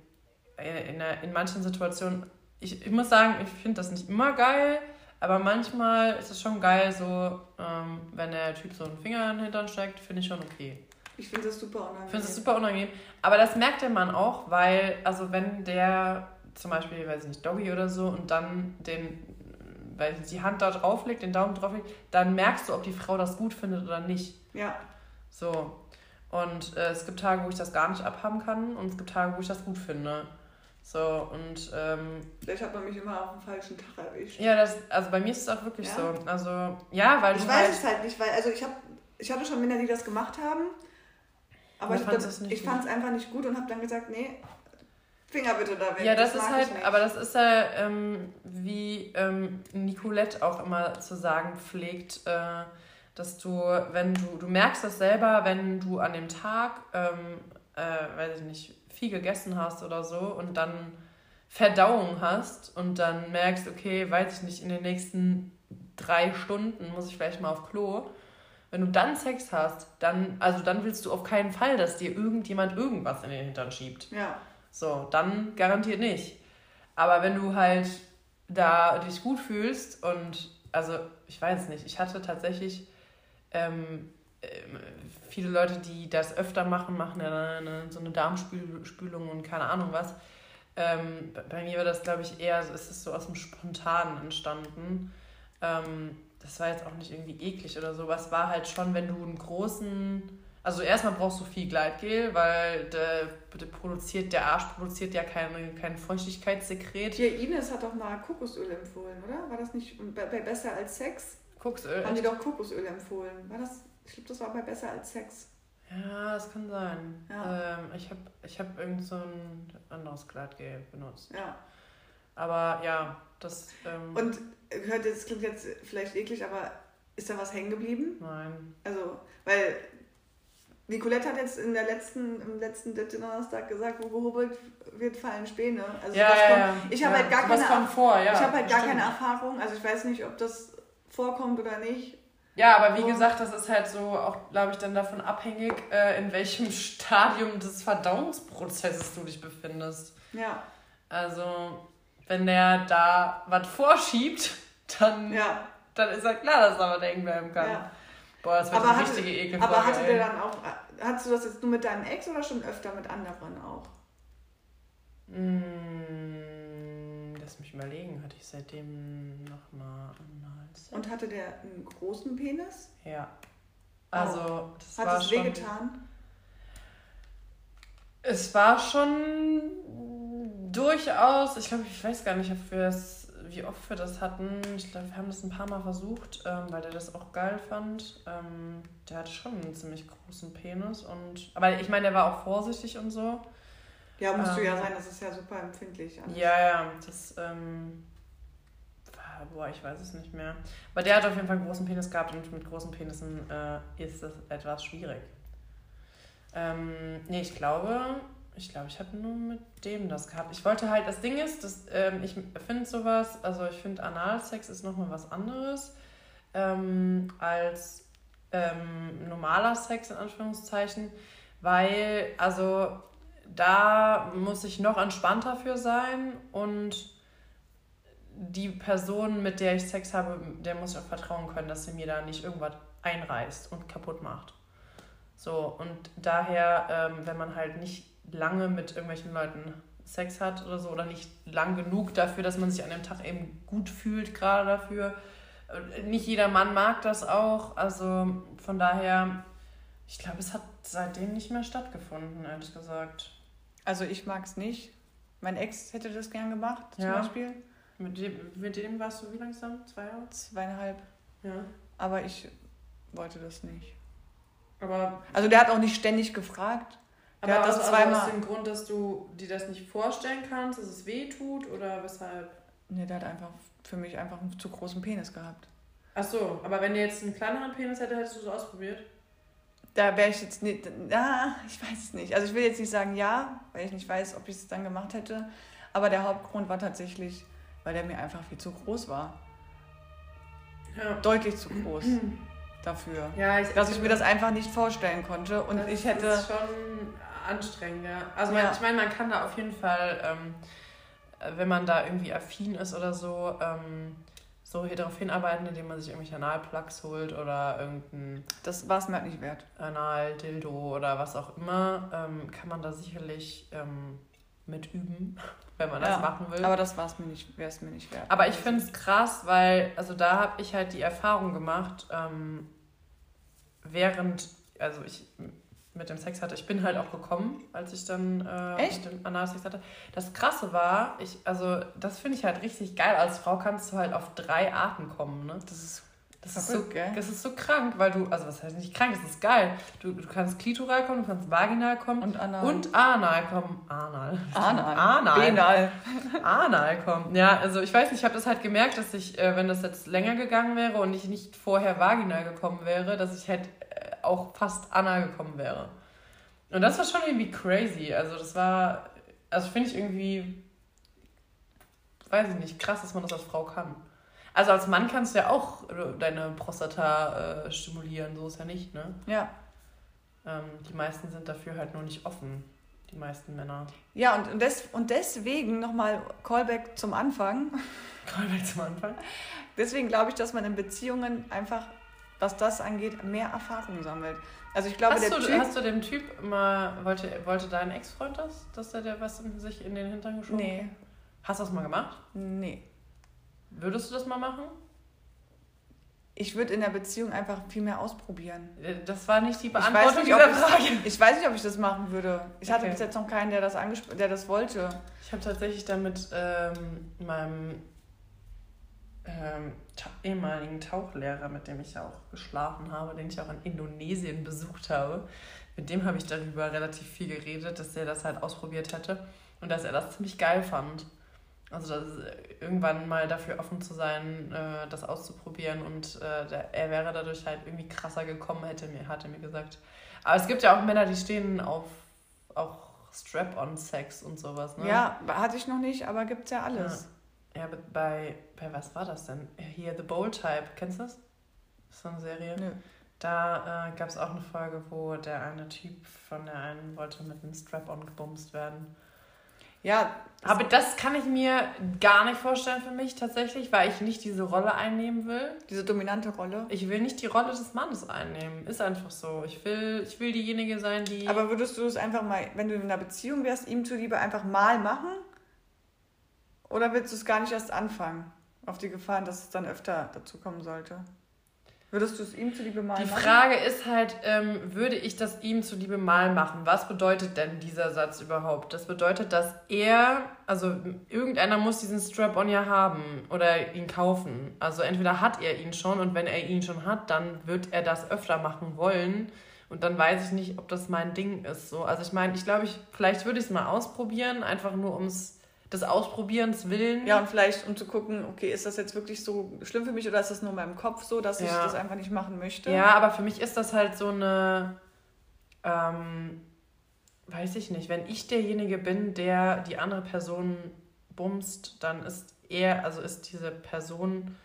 in, der, in manchen Situationen, ich, ich muss sagen, ich finde das nicht immer geil, aber manchmal ist es schon geil, so ähm, wenn der Typ so einen Finger in den Hintern steckt, finde ich schon okay. Ich finde das super unangenehm. Ich finde es super unangenehm. Aber das merkt der Mann auch, weil, also wenn der zum Beispiel, weiß ich nicht, Doggy oder so und dann den, weil die Hand da drauflegt, den Daumen drauflegt, dann merkst du, ob die Frau das gut findet oder nicht. Ja, So. Und äh, es gibt Tage, wo ich das gar nicht abhaben kann und es gibt Tage, wo ich das gut finde. So, und ähm, vielleicht hat man mich immer auf dem falschen Tag erwischt. ja, das, also bei mir ist es auch wirklich Ja? so. Also, ja, weil Ich weiß halt, es halt nicht, weil also ich habe ich hatte schon Männer, die das gemacht haben, aber ich, ich fand es einfach nicht gut und habe dann gesagt, nee, Finger bitte da weg. Ja, das, ist mag halt, aber das ist ja, ähm, wie ähm, Nicolette auch immer zu sagen pflegt, äh, dass du, wenn du, du merkst das selber, wenn du an dem Tag, ähm, äh, weiß ich nicht, viel gegessen hast oder so und dann Verdauung hast und dann merkst, okay, weiß ich nicht, in den nächsten drei Stunden muss ich vielleicht mal auf Klo. Wenn du dann Sex hast, dann, also dann willst du auf keinen Fall, dass dir irgendjemand irgendwas in den Hintern schiebt. Ja. So, dann garantiert nicht. Aber wenn du halt da dich gut fühlst und, also ich weiß nicht, ich hatte tatsächlich ähm, ähm, viele Leute, die das öfter machen, machen ja eine, so eine Darmspülung und keine Ahnung was. Ähm, bei mir war das, glaube ich, eher, es ist so aus dem Spontanen entstanden. Ähm, das war jetzt auch nicht irgendwie eklig oder so, es war halt schon, wenn du einen großen, also erstmal brauchst du viel Gleitgel, weil der, der produziert, der Arsch produziert ja kein, kein Feuchtigkeitssekret. Hier, Ines hat doch mal Kokosöl empfohlen, oder? War das nicht bei, bei Besser als Sex? Kokosöl? Haben die doch Kokosöl empfohlen. War das, ich glaube, das war bei Besser als Sex. Ja, das kann sein. Ja. Ähm, ich habe ich hab irgend so ein anderes Gleitgel benutzt. Ja. Aber ja, das. Ähm, Und hört das klingt jetzt vielleicht eklig, aber ist da was hängen geblieben? Nein. Also, weil Nicolette hat jetzt in der letzten, im letzten Donnerstag gesagt, wo gehobelt wird, fallen Späne. Also Ja, ja, kommt, ja. Ich habe Ja, halt gar keine vor, ja, Ich habe halt gar stimmt. keine Erfahrung. Also ich weiß nicht, ob das vorkommt oder nicht. Ja, aber wie gesagt, das ist halt so auch, glaube ich, dann davon abhängig, äh, in welchem Stadium des Verdauungsprozesses du dich befindest. Ja, Also, wenn der da was vorschiebt, dann, ja. dann ist ja klar, dass da was hängen bleiben kann. ja. Boah, das wird Aber, eine hatte, richtige Ekelfolge. aber hatte der dann auch, hattest du das jetzt nur mit deinem Ex oder schon öfter mit anderen auch? Mm, lass mich überlegen, hatte ich seitdem nochmal Analsex? Und hatte der einen großen Penis? Ja. Also, das Hat war es schon... wehgetan? Es war schon durchaus, ich glaube, ich weiß gar nicht, ob wir es, wie oft wir das hatten. Ich glaube, wir haben das ein paar Mal versucht, ähm, weil der das auch geil fand. Ähm, der hatte schon einen ziemlich großen Penis und, aber ich meine, der war auch vorsichtig und so. Ja, musst du ja Ähm, sein, das ist ja super empfindlich. alles. Ja, ja, das, ähm, boah, ich weiß es nicht mehr. Aber der hat auf jeden Fall einen großen Penis gehabt und mit großen Penissen äh, ist das etwas schwierig. Ähm, nee, ich glaube, ich glaube, ich habe nur mit dem das gehabt. Ich wollte halt, das Ding ist, dass, ähm, ich finde sowas, also ich finde Analsex ist nochmal was anderes ähm, als ähm, normaler Sex in Anführungszeichen, weil, also da muss ich noch entspannter für sein und die Person, mit der ich Sex habe, der muss ich auch vertrauen können, dass sie mir da nicht irgendwas einreißt und kaputt macht. So, und daher, ähm, wenn man halt nicht lange mit irgendwelchen Leuten Sex hat oder so, oder nicht lang genug dafür, dass man sich an dem Tag eben gut fühlt, gerade dafür. äh, Nicht jeder Mann mag das auch, also von daher, ich glaube, es hat seitdem nicht mehr stattgefunden, ehrlich gesagt. Also ich mag es nicht. Mein Ex hätte das gern gemacht, zum Ja. Beispiel. Mit dem, mit dem warst du wie langsam? Zwei Jahre? Zweieinhalb. Ja. Aber ich wollte das nicht. Aber, Also der hat auch nicht ständig gefragt. Der aber hat das also zweimal. aus dem Grund, dass du dir das nicht vorstellen kannst, dass es weh tut oder weshalb? Nee, der hat einfach für mich einfach einen zu großen Penis gehabt. Ach so, aber wenn der jetzt einen kleineren Penis hätte, hättest du es ausprobiert? Da wäre ich jetzt nicht. Ja, ich weiß es nicht. Also ich will jetzt nicht sagen ja, weil ich nicht weiß, ob ich es dann gemacht hätte. Aber der Hauptgrund war tatsächlich, weil der mir einfach viel zu groß war. Ja. Deutlich zu groß dafür. Ja, ich, Dass ich mir das einfach nicht vorstellen konnte. Und das ich hätte. ist schon anstrengend, ja. Also man, ich meine, man kann da auf jeden Fall, ähm, äh, wenn man da irgendwie affin ist oder so, ähm, so hier darauf hinarbeiten, indem man sich irgendwelche Analplugs holt oder irgendein Das war es mir halt nicht wert. Anal-Dildo oder was auch immer, ähm, kann man da sicherlich ähm, mit üben, wenn man Ja, das machen will. Aber das war es mir nicht, wäre es mir nicht wert. Aber ich finde es krass, weil, also da habe ich halt die Erfahrung gemacht, ähm, während, also ich mit dem Sex hatte, ich bin halt auch gekommen, als ich dann äh, Echt? mit dem Analsex hatte. Das Krasse war, ich, also das finde ich halt richtig geil. Als Frau kannst du halt auf drei Arten kommen, ne? Das ist Das ist, so, das ist so krank, weil du, also was heißt nicht krank, das ist geil. Du, du kannst klitoral kommen, du kannst vaginal kommen und anal, und anal kommen. Anal. Anal. Anal. Benal. Anal kommen. Ja, also ich weiß nicht, ich habe das halt gemerkt, dass ich, äh, wenn das jetzt länger gegangen wäre und ich nicht vorher vaginal gekommen wäre, dass ich halt äh, auch fast anal gekommen wäre. Und das war schon irgendwie crazy. Also das war, also finde ich irgendwie, weiß ich nicht, krass, dass man das als Frau kann. Also als Mann kannst du ja auch deine Prostata äh, stimulieren, so ist ja nicht, ne? Ja. Ähm, die meisten sind dafür halt nur nicht offen, die meisten Männer. Ja, und, und, des, und deswegen nochmal Callback zum Anfang. Callback zum Anfang. Deswegen glaube ich, dass man in Beziehungen einfach, was das angeht, mehr Erfahrung sammelt. Also ich glaube, hast, der du, typ, hast du dem Typ mal, wollte, wollte dein Ex-Freund das, dass er der was in sich in den Hintern geschoben hat? Nee. Hast du das mal gemacht? Nee. Würdest du das mal machen? Ich würde in der Beziehung einfach viel mehr ausprobieren. Äh, das war nicht die Beantwortung dieser Frage. Ich weiß nicht, ob ich das machen würde. Ich okay. hatte bis jetzt noch keinen, der das, der das wollte. Ich habe tatsächlich dann mit ähm, meinem ähm, ta ehemaligen Tauchlehrer, mit dem ich ja auch geschlafen habe, den ich auch in Indonesien besucht habe, mit dem habe ich darüber relativ viel geredet, dass er das halt ausprobiert hätte und dass er das ziemlich geil fand. Also das, irgendwann mal dafür offen zu sein, äh, das auszuprobieren und äh, der, er wäre dadurch halt irgendwie krasser gekommen, hätte mir, hat er mir gesagt. Aber es gibt ja auch Männer, die stehen auf auch Strap-on-Sex und sowas, ne? Ja, hatte ich noch nicht, aber gibt's ja alles. Ja, ja bei, bei was war das denn? Hier, The Bold Type, kennst du das? Das ist so eine Serie. Nö. Da äh, gab es auch eine Folge, wo der eine Typ von der einen wollte mit einem Strap-on gebumst werden. Ja. Aber das kann ich mir gar nicht vorstellen für mich tatsächlich, weil ich nicht diese Rolle einnehmen will. Diese dominante Rolle? Ich will nicht die Rolle des Mannes einnehmen. Ist einfach so. Ich will, ich will diejenige sein, die. Aber würdest du es einfach mal, wenn du in einer Beziehung wärst, ihm zuliebe einfach mal machen? Oder willst du es gar nicht erst anfangen? Auf die Gefahren, dass es dann öfter dazu kommen sollte? Würdest du es ihm zuliebe mal Die machen? Die Frage ist halt, ähm, würde ich das ihm zuliebe mal machen? Was bedeutet denn dieser Satz überhaupt? Das bedeutet, dass er, also irgendeiner muss diesen Strap-on ja haben oder ihn kaufen. Also entweder hat er ihn schon und wenn er ihn schon hat, dann wird er das öfter machen wollen. Und dann weiß ich nicht, ob das mein Ding ist. So. Also ich meine, ich glaube, ich, vielleicht würde ich es mal ausprobieren, einfach nur um es des Ausprobierens willen. Ja, und vielleicht um zu gucken, okay, ist das jetzt wirklich so schlimm für mich oder ist das nur in meinem Kopf so, dass ja. ich das einfach nicht machen möchte? Ja, aber für mich ist das halt so eine, ähm, weiß ich nicht, wenn ich derjenige bin, der die andere Person bumst, dann ist er, also ist diese Person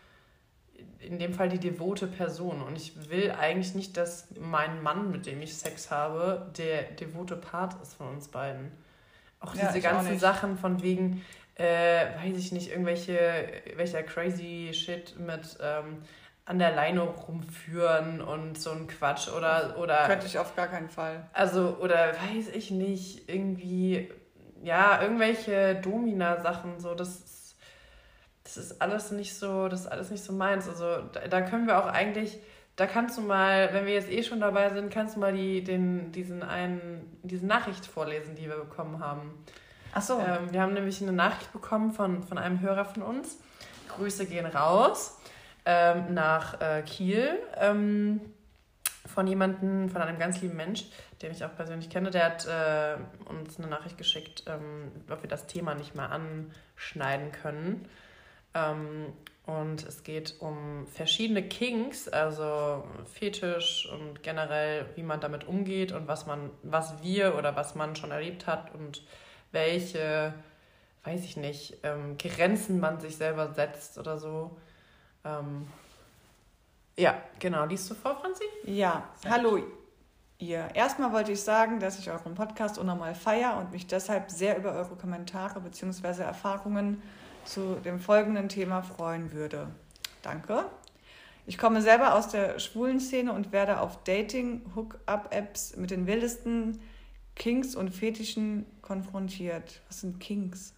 in dem Fall die devote Person. Und ich will eigentlich nicht, dass mein Mann, mit dem ich Sex habe, der devote Part ist von uns beiden. Auch ja, diese ganzen auch Sachen von wegen, äh, weiß ich nicht, irgendwelche, welcher crazy Shit mit ähm, an der Leine rumführen und so ein Quatsch oder oder könnte ich auf gar keinen Fall. Also oder weiß ich nicht, irgendwie ja, irgendwelche Domina Sachen so, das ist, das ist alles nicht so, das ist alles nicht so meins. Also da, da können wir auch eigentlich da kannst du mal, wenn wir jetzt eh schon dabei sind, kannst du mal die, den, diesen einen, diese Nachricht vorlesen, die wir bekommen haben. Ach so. Ähm, wir haben nämlich eine Nachricht bekommen von, von einem Hörer von uns. Grüße gehen raus ähm, nach äh, Kiel. Ähm, von jemandem, von einem ganz lieben Mensch, den ich auch persönlich kenne, der hat äh, uns eine Nachricht geschickt, ähm, ob wir das Thema nicht mal anschneiden können. Ähm, und es geht um verschiedene Kinks, also Fetisch und generell, wie man damit umgeht und was man, was wir oder was man schon erlebt hat und welche, weiß ich nicht, ähm, Grenzen man sich selber setzt oder so. Ähm, ja, genau. Liest du vor, Franzi? Ja, Sehr hallo ihr. Erstmal wollte ich sagen, dass ich euren Podcast unnormal feier und mich deshalb sehr über eure Kommentare bzw. Erfahrungen zu dem folgenden Thema freuen würde. Danke. Ich komme selber aus der schwulen Szene und werde auf Dating, Hook-up-Apps mit den wildesten Kinks und Fetischen konfrontiert. Was sind Kinks?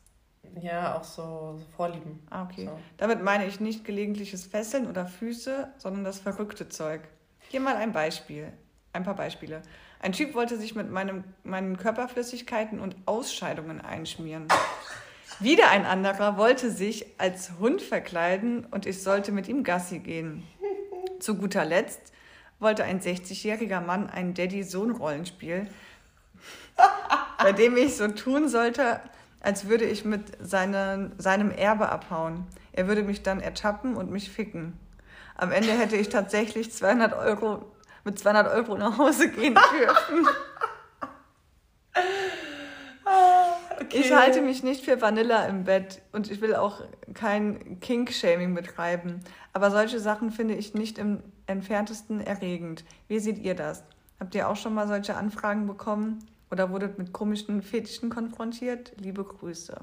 Ja, auch so, so Vorlieben. Ah, okay. So. Damit meine ich nicht gelegentliches Fesseln oder Füße, sondern das verrückte Zeug. Hier mal ein Beispiel. Ein paar Beispiele. Ein Typ wollte sich mit meinem, meinen Körperflüssigkeiten und Ausscheidungen einschmieren. Wieder ein anderer wollte sich als Hund verkleiden und ich sollte mit ihm Gassi gehen. zu guter Letzt wollte ein 60-jähriger Mann ein Daddy-Sohn-Rollenspiel, bei dem ich so tun sollte, als würde ich mit seine, seinem Erbe abhauen. Er würde mich dann ertappen und mich ficken. Am Ende hätte ich tatsächlich 200 Euro, mit 200 Euro nach Hause gehen dürfen. Ich halte mich nicht für Vanilla im Bett und ich will auch kein Kink-Shaming betreiben. Aber solche Sachen finde ich nicht im entferntesten erregend. Wie seht ihr das? Habt ihr auch schon mal solche Anfragen bekommen oder wurdet mit komischen Fetischen konfrontiert? Liebe Grüße.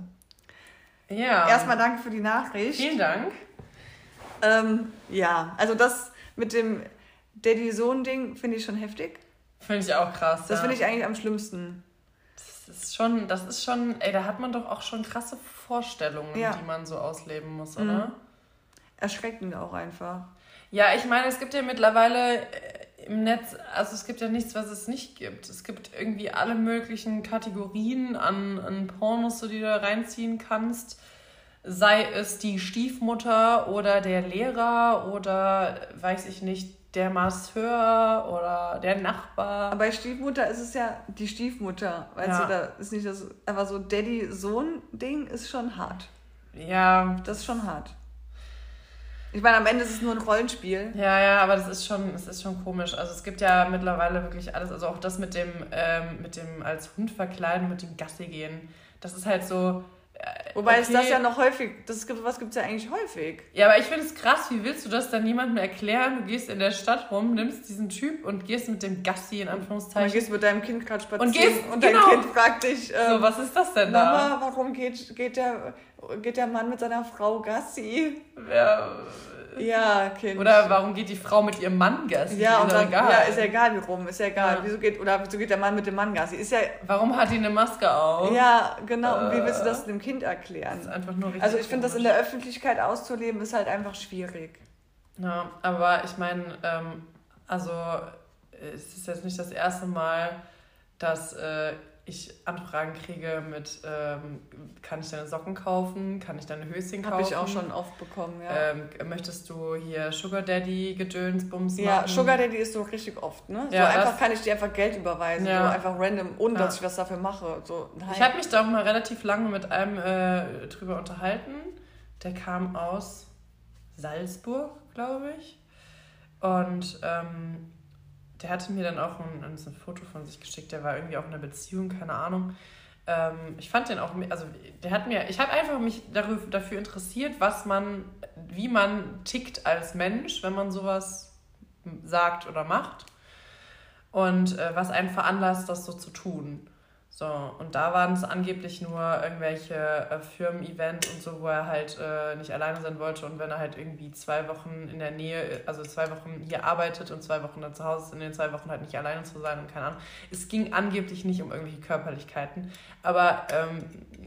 Ja. Erstmal danke für die Nachricht. Vielen Dank. Ähm, ja, also das mit dem Daddy-Sohn-Ding finde ich schon heftig. Finde ich auch krass. Das ja. finde ich eigentlich am schlimmsten. Das ist schon, das ist schon, ey, da hat man doch auch schon krasse Vorstellungen, Ja. die man so ausleben muss, Mhm. oder? Erschreckend auch einfach. Ja, ich meine, es gibt ja mittlerweile äh, im Netz, also es gibt ja nichts, was es nicht gibt. Es gibt irgendwie alle möglichen Kategorien an, an Pornos, die du da reinziehen kannst. Sei es die Stiefmutter oder der Lehrer oder, weiß ich nicht, der Masseur oder der Nachbar. Aber bei Stiefmutter ist es ja die Stiefmutter. Weißt Ja. du, da ist nicht das. Aber so Daddy-Sohn-Ding ist schon hart. Ja, Das ist schon hart. Ich meine, am Ende ist es nur ein Rollenspiel. Ja, ja, aber das ist schon, es ist schon komisch. Also es gibt ja mittlerweile wirklich alles, also auch das mit dem, ähm, mit dem als Hund verkleiden, mit dem Gassi gehen. Das ist halt so. Wobei es okay. das ja noch häufig, das gibt, was gibt es ja eigentlich häufig. Ja, aber ich finde es krass, wie willst du das dann niemandem erklären? Du gehst in der Stadt rum, nimmst diesen Typ und gehst mit dem Gassi in Anführungszeichen. gehst du mit deinem Kind gerade spazieren Und gehst- und dein genau. Kind fragt dich, ähm, so, was ist das denn da? Mama, warum geht, geht, der, geht der Mann mit seiner Frau Gassi? Ja, Ja, Kind. oder warum geht die Frau mit ihrem Mann Gassi? ja, Ist dann, egal. ja, ist ja egal, wie rum, ist ja egal. Ja. Wieso geht, oder wieso geht der Mann mit dem Mann Gassi? Ist ja, Warum hat die eine Maske auf? ja, genau. Und wie willst du Äh. das dem Kind Das erklären? ist einfach nur richtig. Also ich finde das in der Öffentlichkeit auszuleben, ist halt einfach schwierig. Ja, aber ich meine, ähm, also es ist jetzt nicht das erste Mal, dass äh, ich Anfragen kriege mit, ähm, kann ich deine Socken kaufen, kann ich deine Höschen kaufen? Habe ich auch schon oft bekommen, ja. Ähm, möchtest du hier Sugar Daddy Gedöns Bums ja, machen? Sugar Daddy ist so richtig oft, ne? Ja, so einfach kann ich dir einfach Geld überweisen, Ja. so einfach random, ohne Ja. dass ich was dafür mache. So, nein. Ich habe mich da auch mal relativ lange mit einem äh, drüber unterhalten. Der kam aus Salzburg, glaube ich. Und ähm, der hatte mir dann auch ein, ein Foto von sich geschickt. Der war irgendwie auch in einer Beziehung, keine Ahnung. Ähm, ich fand den auch, also der hat mir, ich habe einfach mich darüber, dafür interessiert, was man, wie man tickt als Mensch, wenn man sowas sagt oder macht. Und äh, was einen veranlasst, das so zu tun. So, und da waren es angeblich nur irgendwelche äh, Firmen-Events und so, wo er halt äh, nicht alleine sein wollte und wenn er halt irgendwie zwei Wochen in der Nähe, also zwei Wochen hier arbeitet und zwei Wochen dann zu Hause ist, in den zwei Wochen halt nicht alleine zu sein und keine Ahnung. Es ging angeblich nicht um irgendwelche Körperlichkeiten, aber ähm,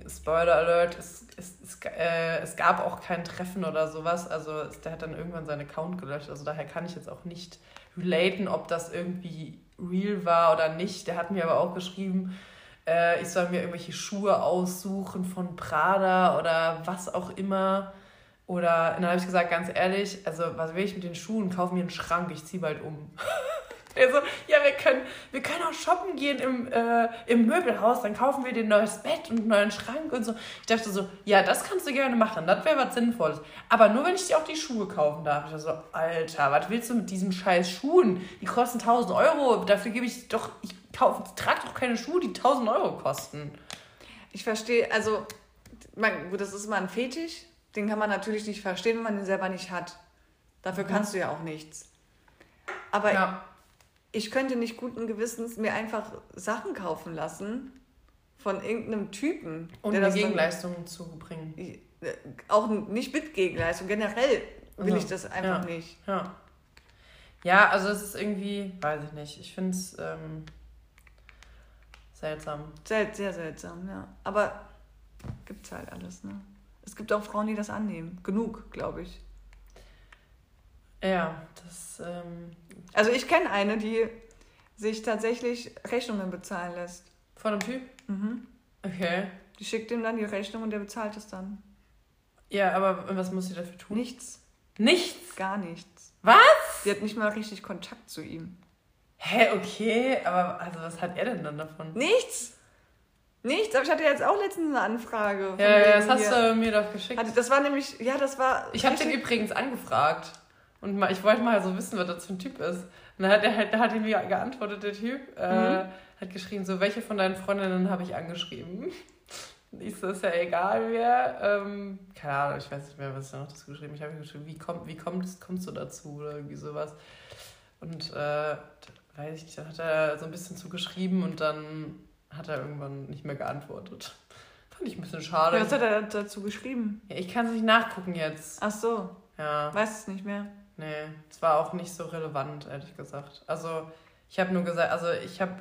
Spoiler Alert, es, es, es, äh, es gab auch kein Treffen oder sowas, also es, der hat dann irgendwann seinen Account gelöscht, also daher kann ich jetzt auch nicht relaten, ob das irgendwie real war oder nicht. Der hat mir aber auch geschrieben, ich soll mir irgendwelche Schuhe aussuchen von Prada oder was auch immer. Oder dann habe ich gesagt, ganz ehrlich, also was will ich mit den Schuhen? Kauf mir einen Schrank, ich ziehe bald um. Er so, ja, wir können, wir können auch shoppen gehen im, äh, im Möbelhaus, dann kaufen wir dir ein neues Bett und einen neuen Schrank und so. Ich dachte so, ja, das kannst du gerne machen, das wäre was Sinnvolles. Aber nur, wenn ich dir auch die Schuhe kaufen darf. Ich dachte so, Alter, was willst du mit diesen scheiß Schuhen? Die kosten 1000 Euro, dafür gebe ich doch, ich kauf, trage doch keine Schuhe, die 1000 Euro kosten. Ich verstehe, also, man, gut, das ist mal ein Fetisch, den kann man natürlich nicht verstehen, wenn man den selber nicht hat. Dafür kannst du ja auch nichts. Aber Ja. ich könnte nicht guten Gewissens mir einfach Sachen kaufen lassen von irgendeinem Typen. Und der eine das dann- Gegenleistung zu bringen. äh, Auch nicht mit Gegenleistung. Generell will Ja. ich das einfach Ja. nicht. Ja. Ja, also es ist irgendwie, weiß ich nicht. Ich finde es ähm, seltsam. Sehr, sehr seltsam, ja. Aber gibt's halt alles, ne? Es gibt auch Frauen, die das annehmen. Genug, glaube ich. Ja, das, ähm, Also ich kenne eine, die sich tatsächlich Rechnungen bezahlen lässt. von einem Typ? Mhm. Okay. Die schickt ihm dann die Rechnung und der bezahlt es dann. Ja, aber was muss sie dafür tun? Nichts, Nichts. gar nichts. Was? Die hat nicht mal richtig Kontakt zu ihm. Hä, okay, aber also was hat er denn dann davon? Nichts! Nichts, aber ich hatte jetzt auch letztens eine Anfrage. von Ja, ja, das hast hier. du mir doch geschickt. Hatte, das war nämlich, ja, das war. Ich habe den übrigens angefragt. Und mal, ich wollte mal so wissen, was das für ein Typ ist. Und dann hat er halt, da hat ihm mir geantwortet, der Typ, äh, hat geschrieben, so, welche von deinen Freundinnen habe ich angeschrieben? Ich so, ist ja egal wer. Ähm, keine Ahnung, ich weiß nicht mehr, was ich da noch dazu geschrieben habe. Ich habe geschrieben, wie, komm, wie kommst, kommst du dazu oder irgendwie sowas. Und äh, weiß ich nicht, dann hat er so ein bisschen zugeschrieben und dann hat er irgendwann nicht mehr geantwortet. Fand ich ein bisschen schade. Ja, was hat er dazu geschrieben? Ja, ich kann es nicht nachgucken jetzt. Ach so, Ja. weiß es nicht mehr. Nee, es war auch nicht so relevant, ehrlich gesagt. Also, ich habe nur gesagt, also ich habe,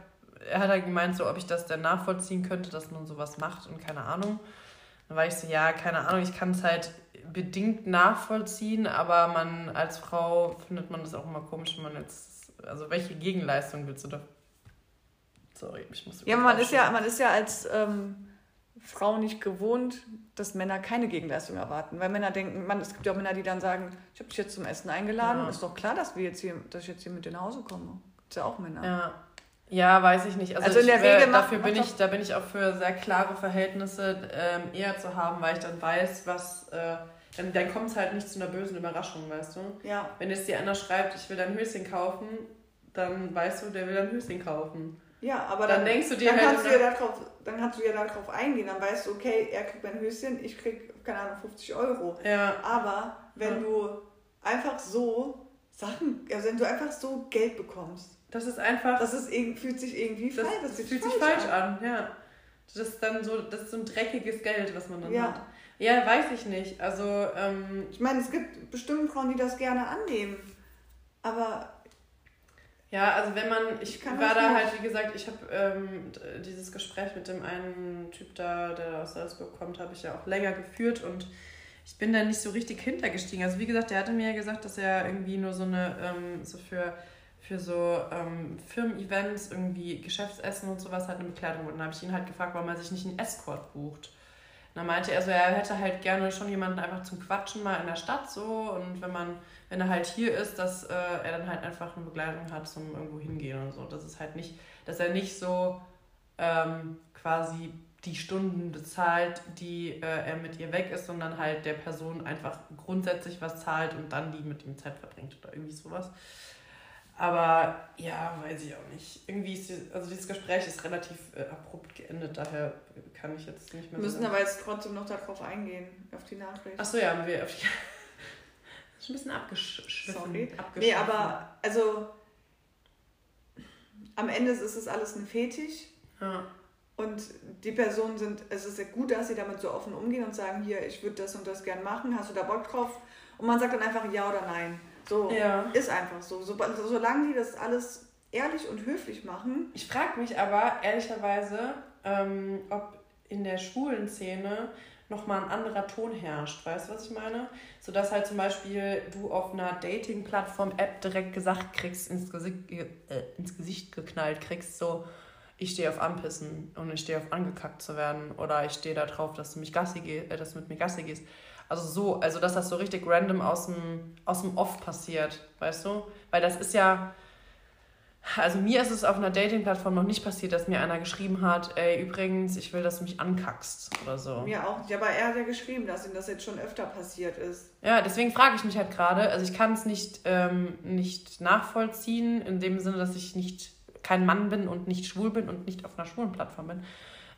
er hat halt gemeint, so, ob ich das denn nachvollziehen könnte, dass man sowas macht und keine Ahnung. Dann war ich so, ja, keine Ahnung, ich kann es halt bedingt nachvollziehen, aber man als Frau findet man das auch immer komisch, wenn man jetzt, also welche Gegenleistung willst du da? Sorry, ich muss. Ja, man ist ja, man ist ja als ähm, Frau nicht gewohnt, dass Männer keine Gegenleistung erwarten. Weil Männer denken, man, es gibt ja auch Männer, die dann sagen, ich habe dich jetzt zum Essen eingeladen, Ja. ist doch klar, dass wir jetzt hier, dass ich jetzt hier mit dir nach Hause komme. Gibt's ja auch Männer. Ja. Ja, weiß ich nicht. Also, Also in ich, der wär- Regel macht- dafür bin ich, da bin ich auch für sehr klare Verhältnisse ähm, eher zu haben, weil ich dann weiß, was. Äh, dann dann kommt es halt nicht zu einer bösen Überraschung, weißt du? Ja. Wenn jetzt dir einer schreibt, ich will dein Höschen kaufen, dann weißt du, der will dein Höschen kaufen. Ja, aber Dann dann, denkst du dir dann halt kannst du ja darauf, dann kannst du ja darauf eingehen. Dann weißt du, okay, er kriegt mein Höschen, ich krieg, keine Ahnung, 50 Euro. Ja, Aber wenn Ja. du einfach so Sachen, also wenn du einfach so Geld bekommst, das ist einfach. das ist, fühlt sich irgendwie das, falsch, das fühlt fühlt sich falsch an. ja. Das ist dann so, das ist so ein dreckiges Geld, was man dann Ja. hat. Ja, weiß ich nicht. Also, ähm, Ich meine, es gibt bestimmt Frauen, die das gerne annehmen. Aber Ja, also wenn man, ich Ich kann war da nicht. halt, wie gesagt, ich habe ähm, dieses Gespräch mit dem einen Typ da, der aus Salzburg kommt, habe ich ja auch länger geführt und ich bin da nicht so richtig hintergestiegen. Also wie gesagt, der hatte mir ja gesagt, dass er irgendwie nur so eine, ähm, so für, für so ähm, Firmen-Events, irgendwie Geschäftsessen und sowas halt eine Bekleidung. Und dann habe ich ihn halt gefragt, warum er sich nicht einen Escort bucht. Dann meinte er so, er hätte halt gerne schon jemanden einfach zum Quatschen mal in der Stadt so und wenn man, wenn er halt hier ist, dass äh, er dann halt einfach eine Begleitung hat zum irgendwo hingehen und so. Das ist halt nicht, dass er nicht so ähm, quasi die Stunden bezahlt, die äh, er mit ihr weg ist, sondern halt der Person einfach grundsätzlich was zahlt und dann die mit ihm Zeit verbringt oder irgendwie sowas. Aber ja, weiß ich auch nicht. Irgendwie ist die, also dieses Gespräch ist relativ äh, abrupt geendet, daher kann ich jetzt nicht mehr wir müssen aber jetzt trotzdem noch darauf eingehen, auf die Nachricht. Achso, ja, haben wir auf die. Das ist ein bisschen abgeschwiffen. Sorry. Nee, aber also am Ende ist es alles ein Fetisch Ja. und die Personen sind, es ist gut, dass sie damit so offen umgehen und sagen, hier, ich würde das und das gern machen, hast du da Bock drauf? Und man sagt dann einfach ja oder nein. So, Ja. ist einfach so. so. Solange die das alles ehrlich und höflich machen, Ich frage mich aber ehrlicherweise, ähm, ob in der schwulen Szene nochmal ein anderer Ton herrscht. Weißt du, was ich meine? So dass halt zum Beispiel du auf einer Dating-Plattform-App direkt gesagt kriegst, ins Gesicht, ge- äh, ins Gesicht geknallt kriegst, so ich stehe auf Anpissen und ich stehe auf angekackt zu werden oder ich stehe da drauf, dass du mich Gassi geh, äh, dass du mit mir Gassi gehst. Also so, also dass das so richtig random aus dem, aus dem Off passiert, weißt du? Weil das ist ja, also mir ist es auf einer Dating-Plattform noch nicht passiert, dass mir einer geschrieben hat, ey, übrigens, ich will, dass du mich ankackst oder so. mir auch nicht. Aber er hat ja geschrieben, dass ihm das jetzt schon öfter passiert ist. Ja, deswegen frage ich mich halt gerade, also ich kann es nicht, ähm, nicht nachvollziehen, in dem Sinne, dass ich nicht kein Mann bin und nicht schwul bin und nicht auf einer schwulen Plattform bin.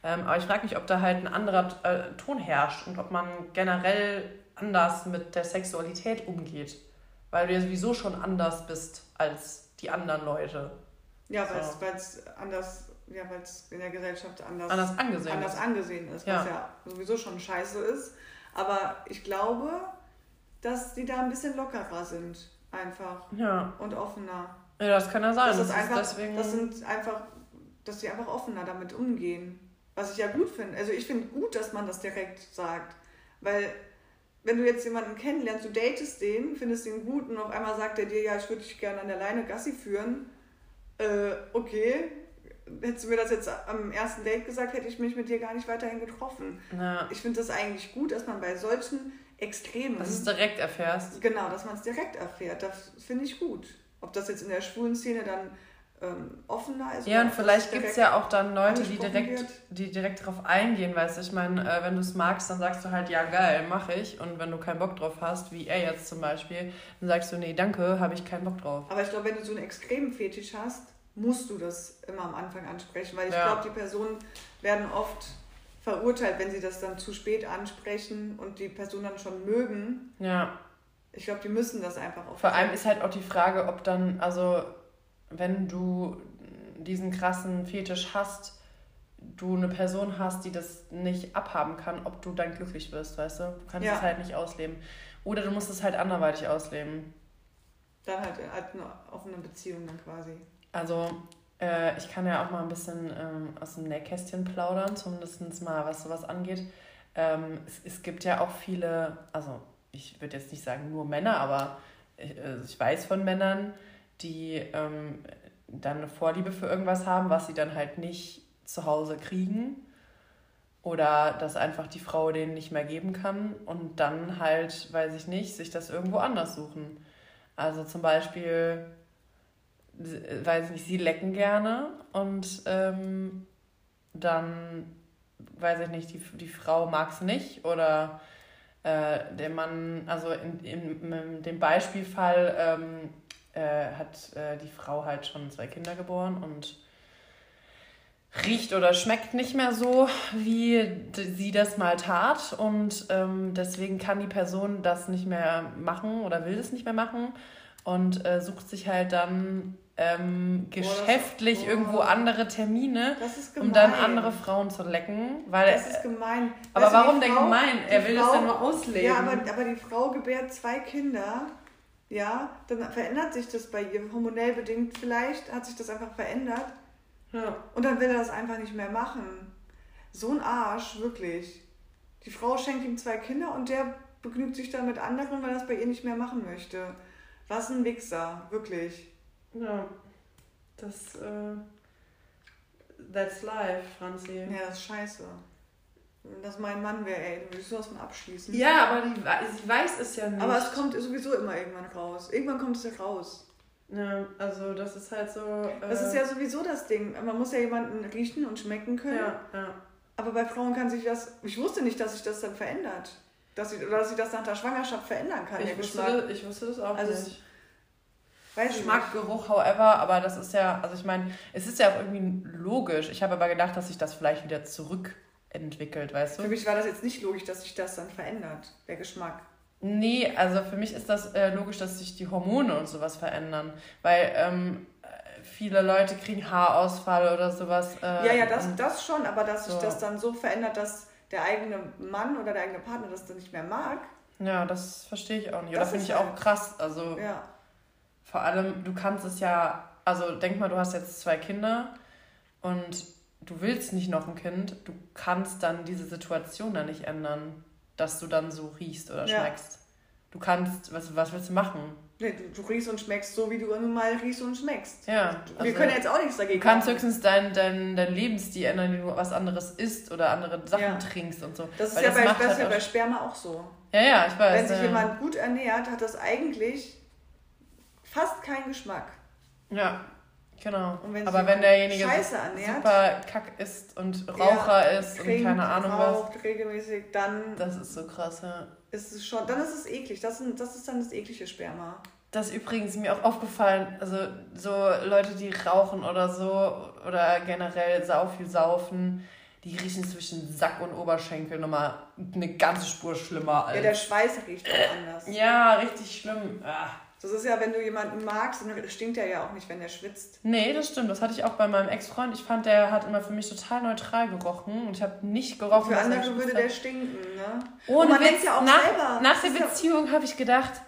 Ähm, aber ich frage mich, ob da halt ein anderer äh, Ton herrscht und ob man generell anders mit der Sexualität umgeht. Weil du ja sowieso schon anders bist als die anderen Leute. Ja, So. weil es anders, ja, weil es in der Gesellschaft anders, Anders angesehen. anders angesehen ist, Ja. was ja sowieso schon scheiße ist. Aber ich glaube, dass die da ein bisschen lockerer sind, einfach. Ja. Und offener. ja, das kann ja sein. Das, ist einfach, deswegen... das sind einfach, dass die einfach offener damit umgehen. Was ich ja gut finde. Also ich finde gut, dass man das direkt sagt. Weil wenn du jetzt jemanden kennenlernst, du datest den, findest ihn gut und auf einmal sagt er dir, ja, ich würde dich gerne an der Leine Gassi führen. Äh, okay. Hättest du mir das jetzt am ersten Date gesagt, hätte ich mich mit dir gar nicht weiterhin getroffen. ja. Ich finde das eigentlich gut, dass man bei solchen Extremen. Dass du es direkt erfährst. Genau, dass man es direkt erfährt. Das finde ich gut. Ob das jetzt in der schwulen Szene dann ähm, offener ist. Ja, oder und vielleicht gibt es ja auch dann Leute, die direkt, wird. die direkt darauf eingehen, weißt du. Ich meine, äh, wenn du es magst, dann sagst du halt, ja geil, mache ich. Und wenn du keinen Bock drauf hast, wie er jetzt zum Beispiel, dann sagst du, nee, danke, habe ich keinen Bock drauf. Aber ich glaube, wenn du so einen extremen Fetisch hast, musst du das immer am Anfang ansprechen, weil ich Ja. glaube, die Personen werden oft verurteilt, wenn sie das dann zu spät ansprechen und die Person dann schon mögen. Ja. Ich glaube, die müssen das einfach auch. Vor allem ist halt auch die Frage, ob dann, also wenn du diesen krassen Fetisch hast, du eine Person hast, die das nicht abhaben kann, ob du dann glücklich wirst, weißt du? Du kannst Ja. es halt nicht ausleben. Oder du musst es halt anderweitig ausleben. dann halt, halt eine offene Beziehung dann quasi. Also, äh, ich kann ja auch mal ein bisschen ähm, aus dem Nähkästchen plaudern, zumindest mal, was sowas angeht. Ähm, es, es gibt ja auch viele, also ich würde jetzt nicht sagen nur Männer, aber ich, äh, ich weiß von Männern, die ähm, dann eine Vorliebe für irgendwas haben, was sie dann halt nicht zu Hause kriegen. Oder dass einfach die Frau denen nicht mehr geben kann und dann halt, weiß ich nicht, sich das irgendwo anders suchen. Also zum Beispiel, äh, weiß ich nicht, sie lecken gerne und ähm, dann, weiß ich nicht, die, die Frau mag es nicht oder äh, der Mann, also in, in, in dem Beispielfall ähm, äh, hat äh, die Frau halt schon zwei Kinder geboren und riecht oder schmeckt nicht mehr so, wie sie das mal tat. Und ähm, deswegen kann die Person das nicht mehr machen oder will das nicht mehr machen und äh, sucht sich halt dann ähm, das- geschäftlich oh. irgendwo andere Termine, Das um dann andere Frauen zu lecken. Weil, Das ist gemein. aber Weißt die warum denn Frau- gemein? Er will das Frau- ja nur ausleben. Ja, aber, aber die Frau gebärt zwei Kinder. Ja, dann verändert sich das bei ihr, hormonell bedingt vielleicht, hat sich das einfach verändert. ja. Und dann will er das einfach nicht mehr machen. So ein Arsch, wirklich. Die Frau schenkt ihm zwei Kinder und der begnügt sich dann mit anderen, weil er das bei ihr nicht mehr machen möchte. Was ein Wichser, wirklich. ja. Das, äh, that's life, Franzi. Ja, das ist scheiße. Wenn das mein Mann wäre, ey, würde ich sowas von abschließen. Ja, aber die, sie weiß es ja nicht. Aber es kommt sowieso immer irgendwann raus. Irgendwann kommt es ja raus. Ja, also das ist halt so. Äh, Das ist ja sowieso das Ding. Man muss ja jemanden riechen und schmecken können. Ja, ja. Aber bei Frauen kann sich das. Ich wusste nicht, dass sich das dann verändert. Dass ich, oder dass sich das nach der Schwangerschaft verändern kann, Ich wusste, Geschmack. das, ich wusste das auch Also nicht. Weiß ich Geschmack. Geruch, however, aber das ist ja, also ich meine, es ist ja auch irgendwie logisch. Ich habe aber gedacht, dass sich das vielleicht wieder zurückentwickelt, weißt Für du? mich war das jetzt nicht logisch, dass sich das dann verändert, der Geschmack. Nee, also für mich ist das äh, logisch, dass sich die Hormone und sowas verändern. Weil ähm, äh, viele Leute kriegen Haarausfall oder sowas. Äh, ja, ja, das, das schon, aber dass sich So. das dann so verändert, dass der eigene Mann oder der eigene Partner das dann nicht mehr mag. Ja, das verstehe ich auch nicht. Oder Das finde ich halt- auch krass. Also Ja. vor allem, du kannst es ja, also denk mal, du hast jetzt zwei Kinder und du willst nicht noch ein Kind, du kannst dann diese Situation dann nicht ändern, dass du dann so riechst oder Ja. schmeckst. Du kannst, was, was willst du machen? Nee, du, du riechst und schmeckst so, wie du nun mal riechst und schmeckst. Ja, Wir also- können ja jetzt auch nichts Du dagegen kannst machen. höchstens dein, dein, dein Lebensstil ändern, indem du was anderes isst oder andere Sachen Ja. trinkst und so. Das ist Weil ja bei, macht das ist halt bei Sperma auch so. ja, ja, ich weiß. Wenn sich ja. jemand gut ernährt, hat das eigentlich fast keinen Geschmack. Ja, genau. Und wenn Aber wenn derjenige Scheiße ernährt, super kack ist und Raucher ist und keine Ahnung was, raucht regelmäßig, dann das ist so krass, ja. ist es schon, dann ist es eklig. Das, das ist dann das eklige Sperma. Das ist übrigens mir auch aufgefallen, also so Leute, die rauchen oder so oder generell sau viel saufen, die riechen zwischen Sack und Oberschenkel nochmal eine ganze Spur schlimmer als. Ja, der Schweiß riecht auch anders. ja, richtig schlimm. Ah. Das ist ja, wenn du jemanden magst, dann stinkt der ja auch nicht, wenn der schwitzt. Nee, das stimmt. Das hatte ich auch bei meinem Ex-Freund. Ich fand, der hat immer für mich total neutral gerochen und ich habe nicht gerochen. Für er andere würde der stinken, ne? Ohne Und man denkt ja auch nach, selber, nach der ist ja- Beziehung habe ich gedacht,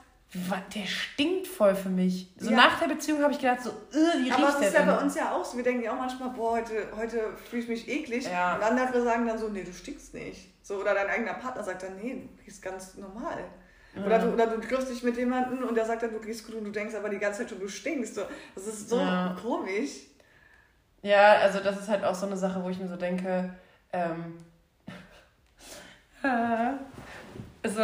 der stinkt voll für mich. So Ja. nach der Beziehung habe ich gedacht, so, äh, wie Aber riecht es der ist ja bei uns ja auch so. Wir denken ja auch manchmal, boah, heute, heute fühle ich mich eklig. Ja. Und andere sagen dann so, nee, du stinkst nicht. So, oder dein eigener Partner sagt dann, nee, du riechst ganz normal. Oder, du, oder du triffst dich mit jemandem und der sagt dann, du riechst gut und du denkst aber die ganze Zeit schon, du stinkst. So, das ist so Ja. komisch. Ja, also das ist halt auch so eine Sache, wo ich mir so denke, ähm, so,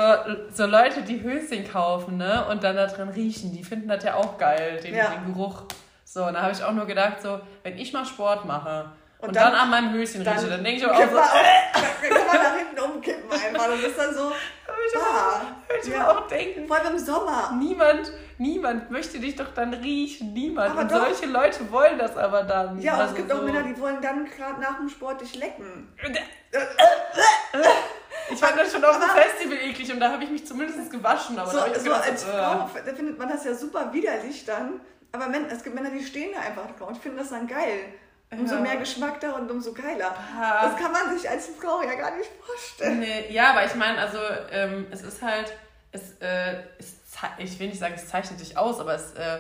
so Leute, die Höschen kaufen, ne, und dann da drin riechen, die finden das ja auch geil, den, Ja. den Geruch. So, und da habe ich auch nur gedacht, so, wenn ich mal Sport mache und, Und dann, dann- an meinem Höschen dann rieche, dann denke ich auch Kipp so, dann kann man nach hinten umkippen einfach. Das ist dann so, bah. würde ich mir Ja. auch denken, Vor allem im Sommer. niemand, niemand möchte dich doch dann riechen, niemand. Aber und doch. solche Leute wollen das aber dann. Ja, und Also es gibt auch so- Männer, die wollen dann gerade nach dem Sport dich lecken. Ich fand das schon auf dem Festival eklig und da habe ich mich zumindest gewaschen. Aber da So, so gedacht, als äh, Frau da findet man das ja super widerlich dann. Aber es gibt Männer, die stehen da einfach drauf und finden das dann geil. Umso Ja. mehr Geschmack da und umso geiler. Ah. Das kann man sich als Frau ja gar nicht vorstellen. Nee, ja, aber ich meine, also ähm, es ist halt, es, äh, es, ich will nicht sagen, es zeichnet dich aus, aber es, äh,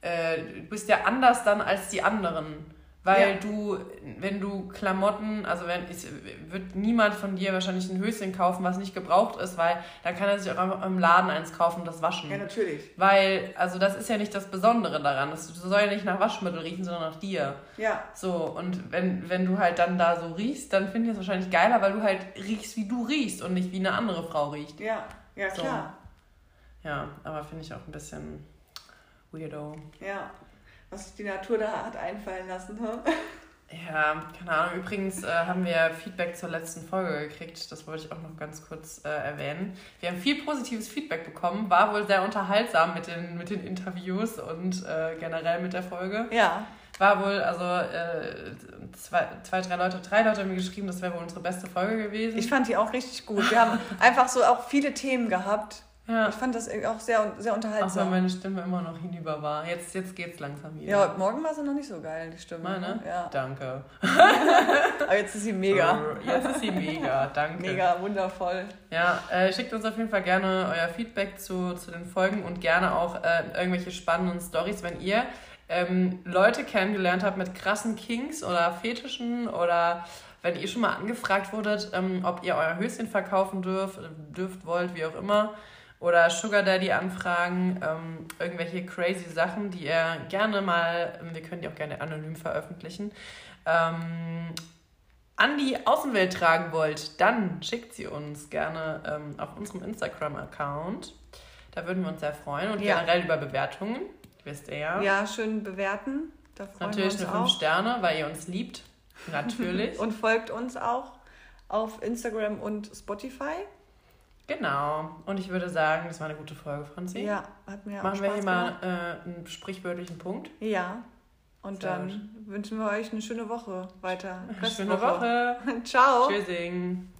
äh, du bist ja anders dann als die anderen. Weil Ja. du, wenn du Klamotten, also wenn ich wird niemand von dir wahrscheinlich ein Höschen kaufen, was nicht gebraucht ist, weil dann kann er sich auch im Laden eins kaufen und das waschen. Ja, natürlich. Weil, also das ist ja nicht das Besondere daran. Das soll ja nicht nach Waschmittel riechen, sondern nach dir. Ja, So, und wenn, wenn du halt dann da so riechst, dann finde ich es wahrscheinlich geiler, weil du halt riechst, wie du riechst und nicht wie eine andere Frau riecht. ja, ja, So. klar. Ja, aber finde ich auch ein bisschen weirdo. Ja. Was sich die Natur da hat einfallen lassen. Ne? Ja, keine Ahnung. Übrigens äh, haben wir Feedback zur letzten Folge gekriegt. Das wollte ich auch noch ganz kurz äh, erwähnen. Wir haben viel positives Feedback bekommen. War wohl sehr unterhaltsam mit den, mit den Interviews und äh, generell mit der Folge. Ja. War wohl, also äh, zwei, zwei, drei Leute, drei Leute haben mir geschrieben, das wäre wohl unsere beste Folge gewesen. Ich fand die auch richtig gut. Wir haben einfach so auch viele Themen gehabt. Ja. Ich fand das auch sehr, sehr Auch wenn unterhaltsam. meine Stimme immer noch hinüber war. Jetzt, jetzt geht's langsam wieder. Ja, heute Morgen war sie noch nicht so geil, die Stimme. Meine? Ja. Danke. Aber jetzt ist sie mega. Jetzt ist sie mega, danke. Mega wundervoll. Ja, äh, schickt uns auf jeden Fall gerne euer Feedback zu, zu den Folgen und gerne auch äh, irgendwelche spannenden Stories, wenn ihr ähm, Leute kennengelernt habt mit krassen Kinks oder Fetischen oder wenn ihr schon mal angefragt wurdet, ähm, ob ihr euer Höschen verkaufen dürft, dürft, wollt, wie auch immer. Oder Sugar Daddy anfragen, ähm, irgendwelche crazy Sachen, die ihr gerne mal, ähm, wir können die auch gerne anonym veröffentlichen, ähm, an die Außenwelt tragen wollt, dann schickt sie uns gerne ähm, auf unserem Instagram-Account. Da würden wir uns sehr freuen. Und Ja. generell über Bewertungen, wisst ihr ja. Ja, schön bewerten. Da freuen Natürlich wir eine uns 5 auch. Sterne, weil ihr uns liebt. Natürlich. Und folgt uns auch auf Instagram und Spotify. Genau. Und ich würde sagen, das war eine gute Folge, Franzi. Ja, hat mir auch Machen Spaß wir hier mal äh, einen sprichwörtlichen Punkt. Ja. Und Sehr dann wünschen wir euch eine schöne Woche weiter. Schöne Woche. Ciao. Tschüssing.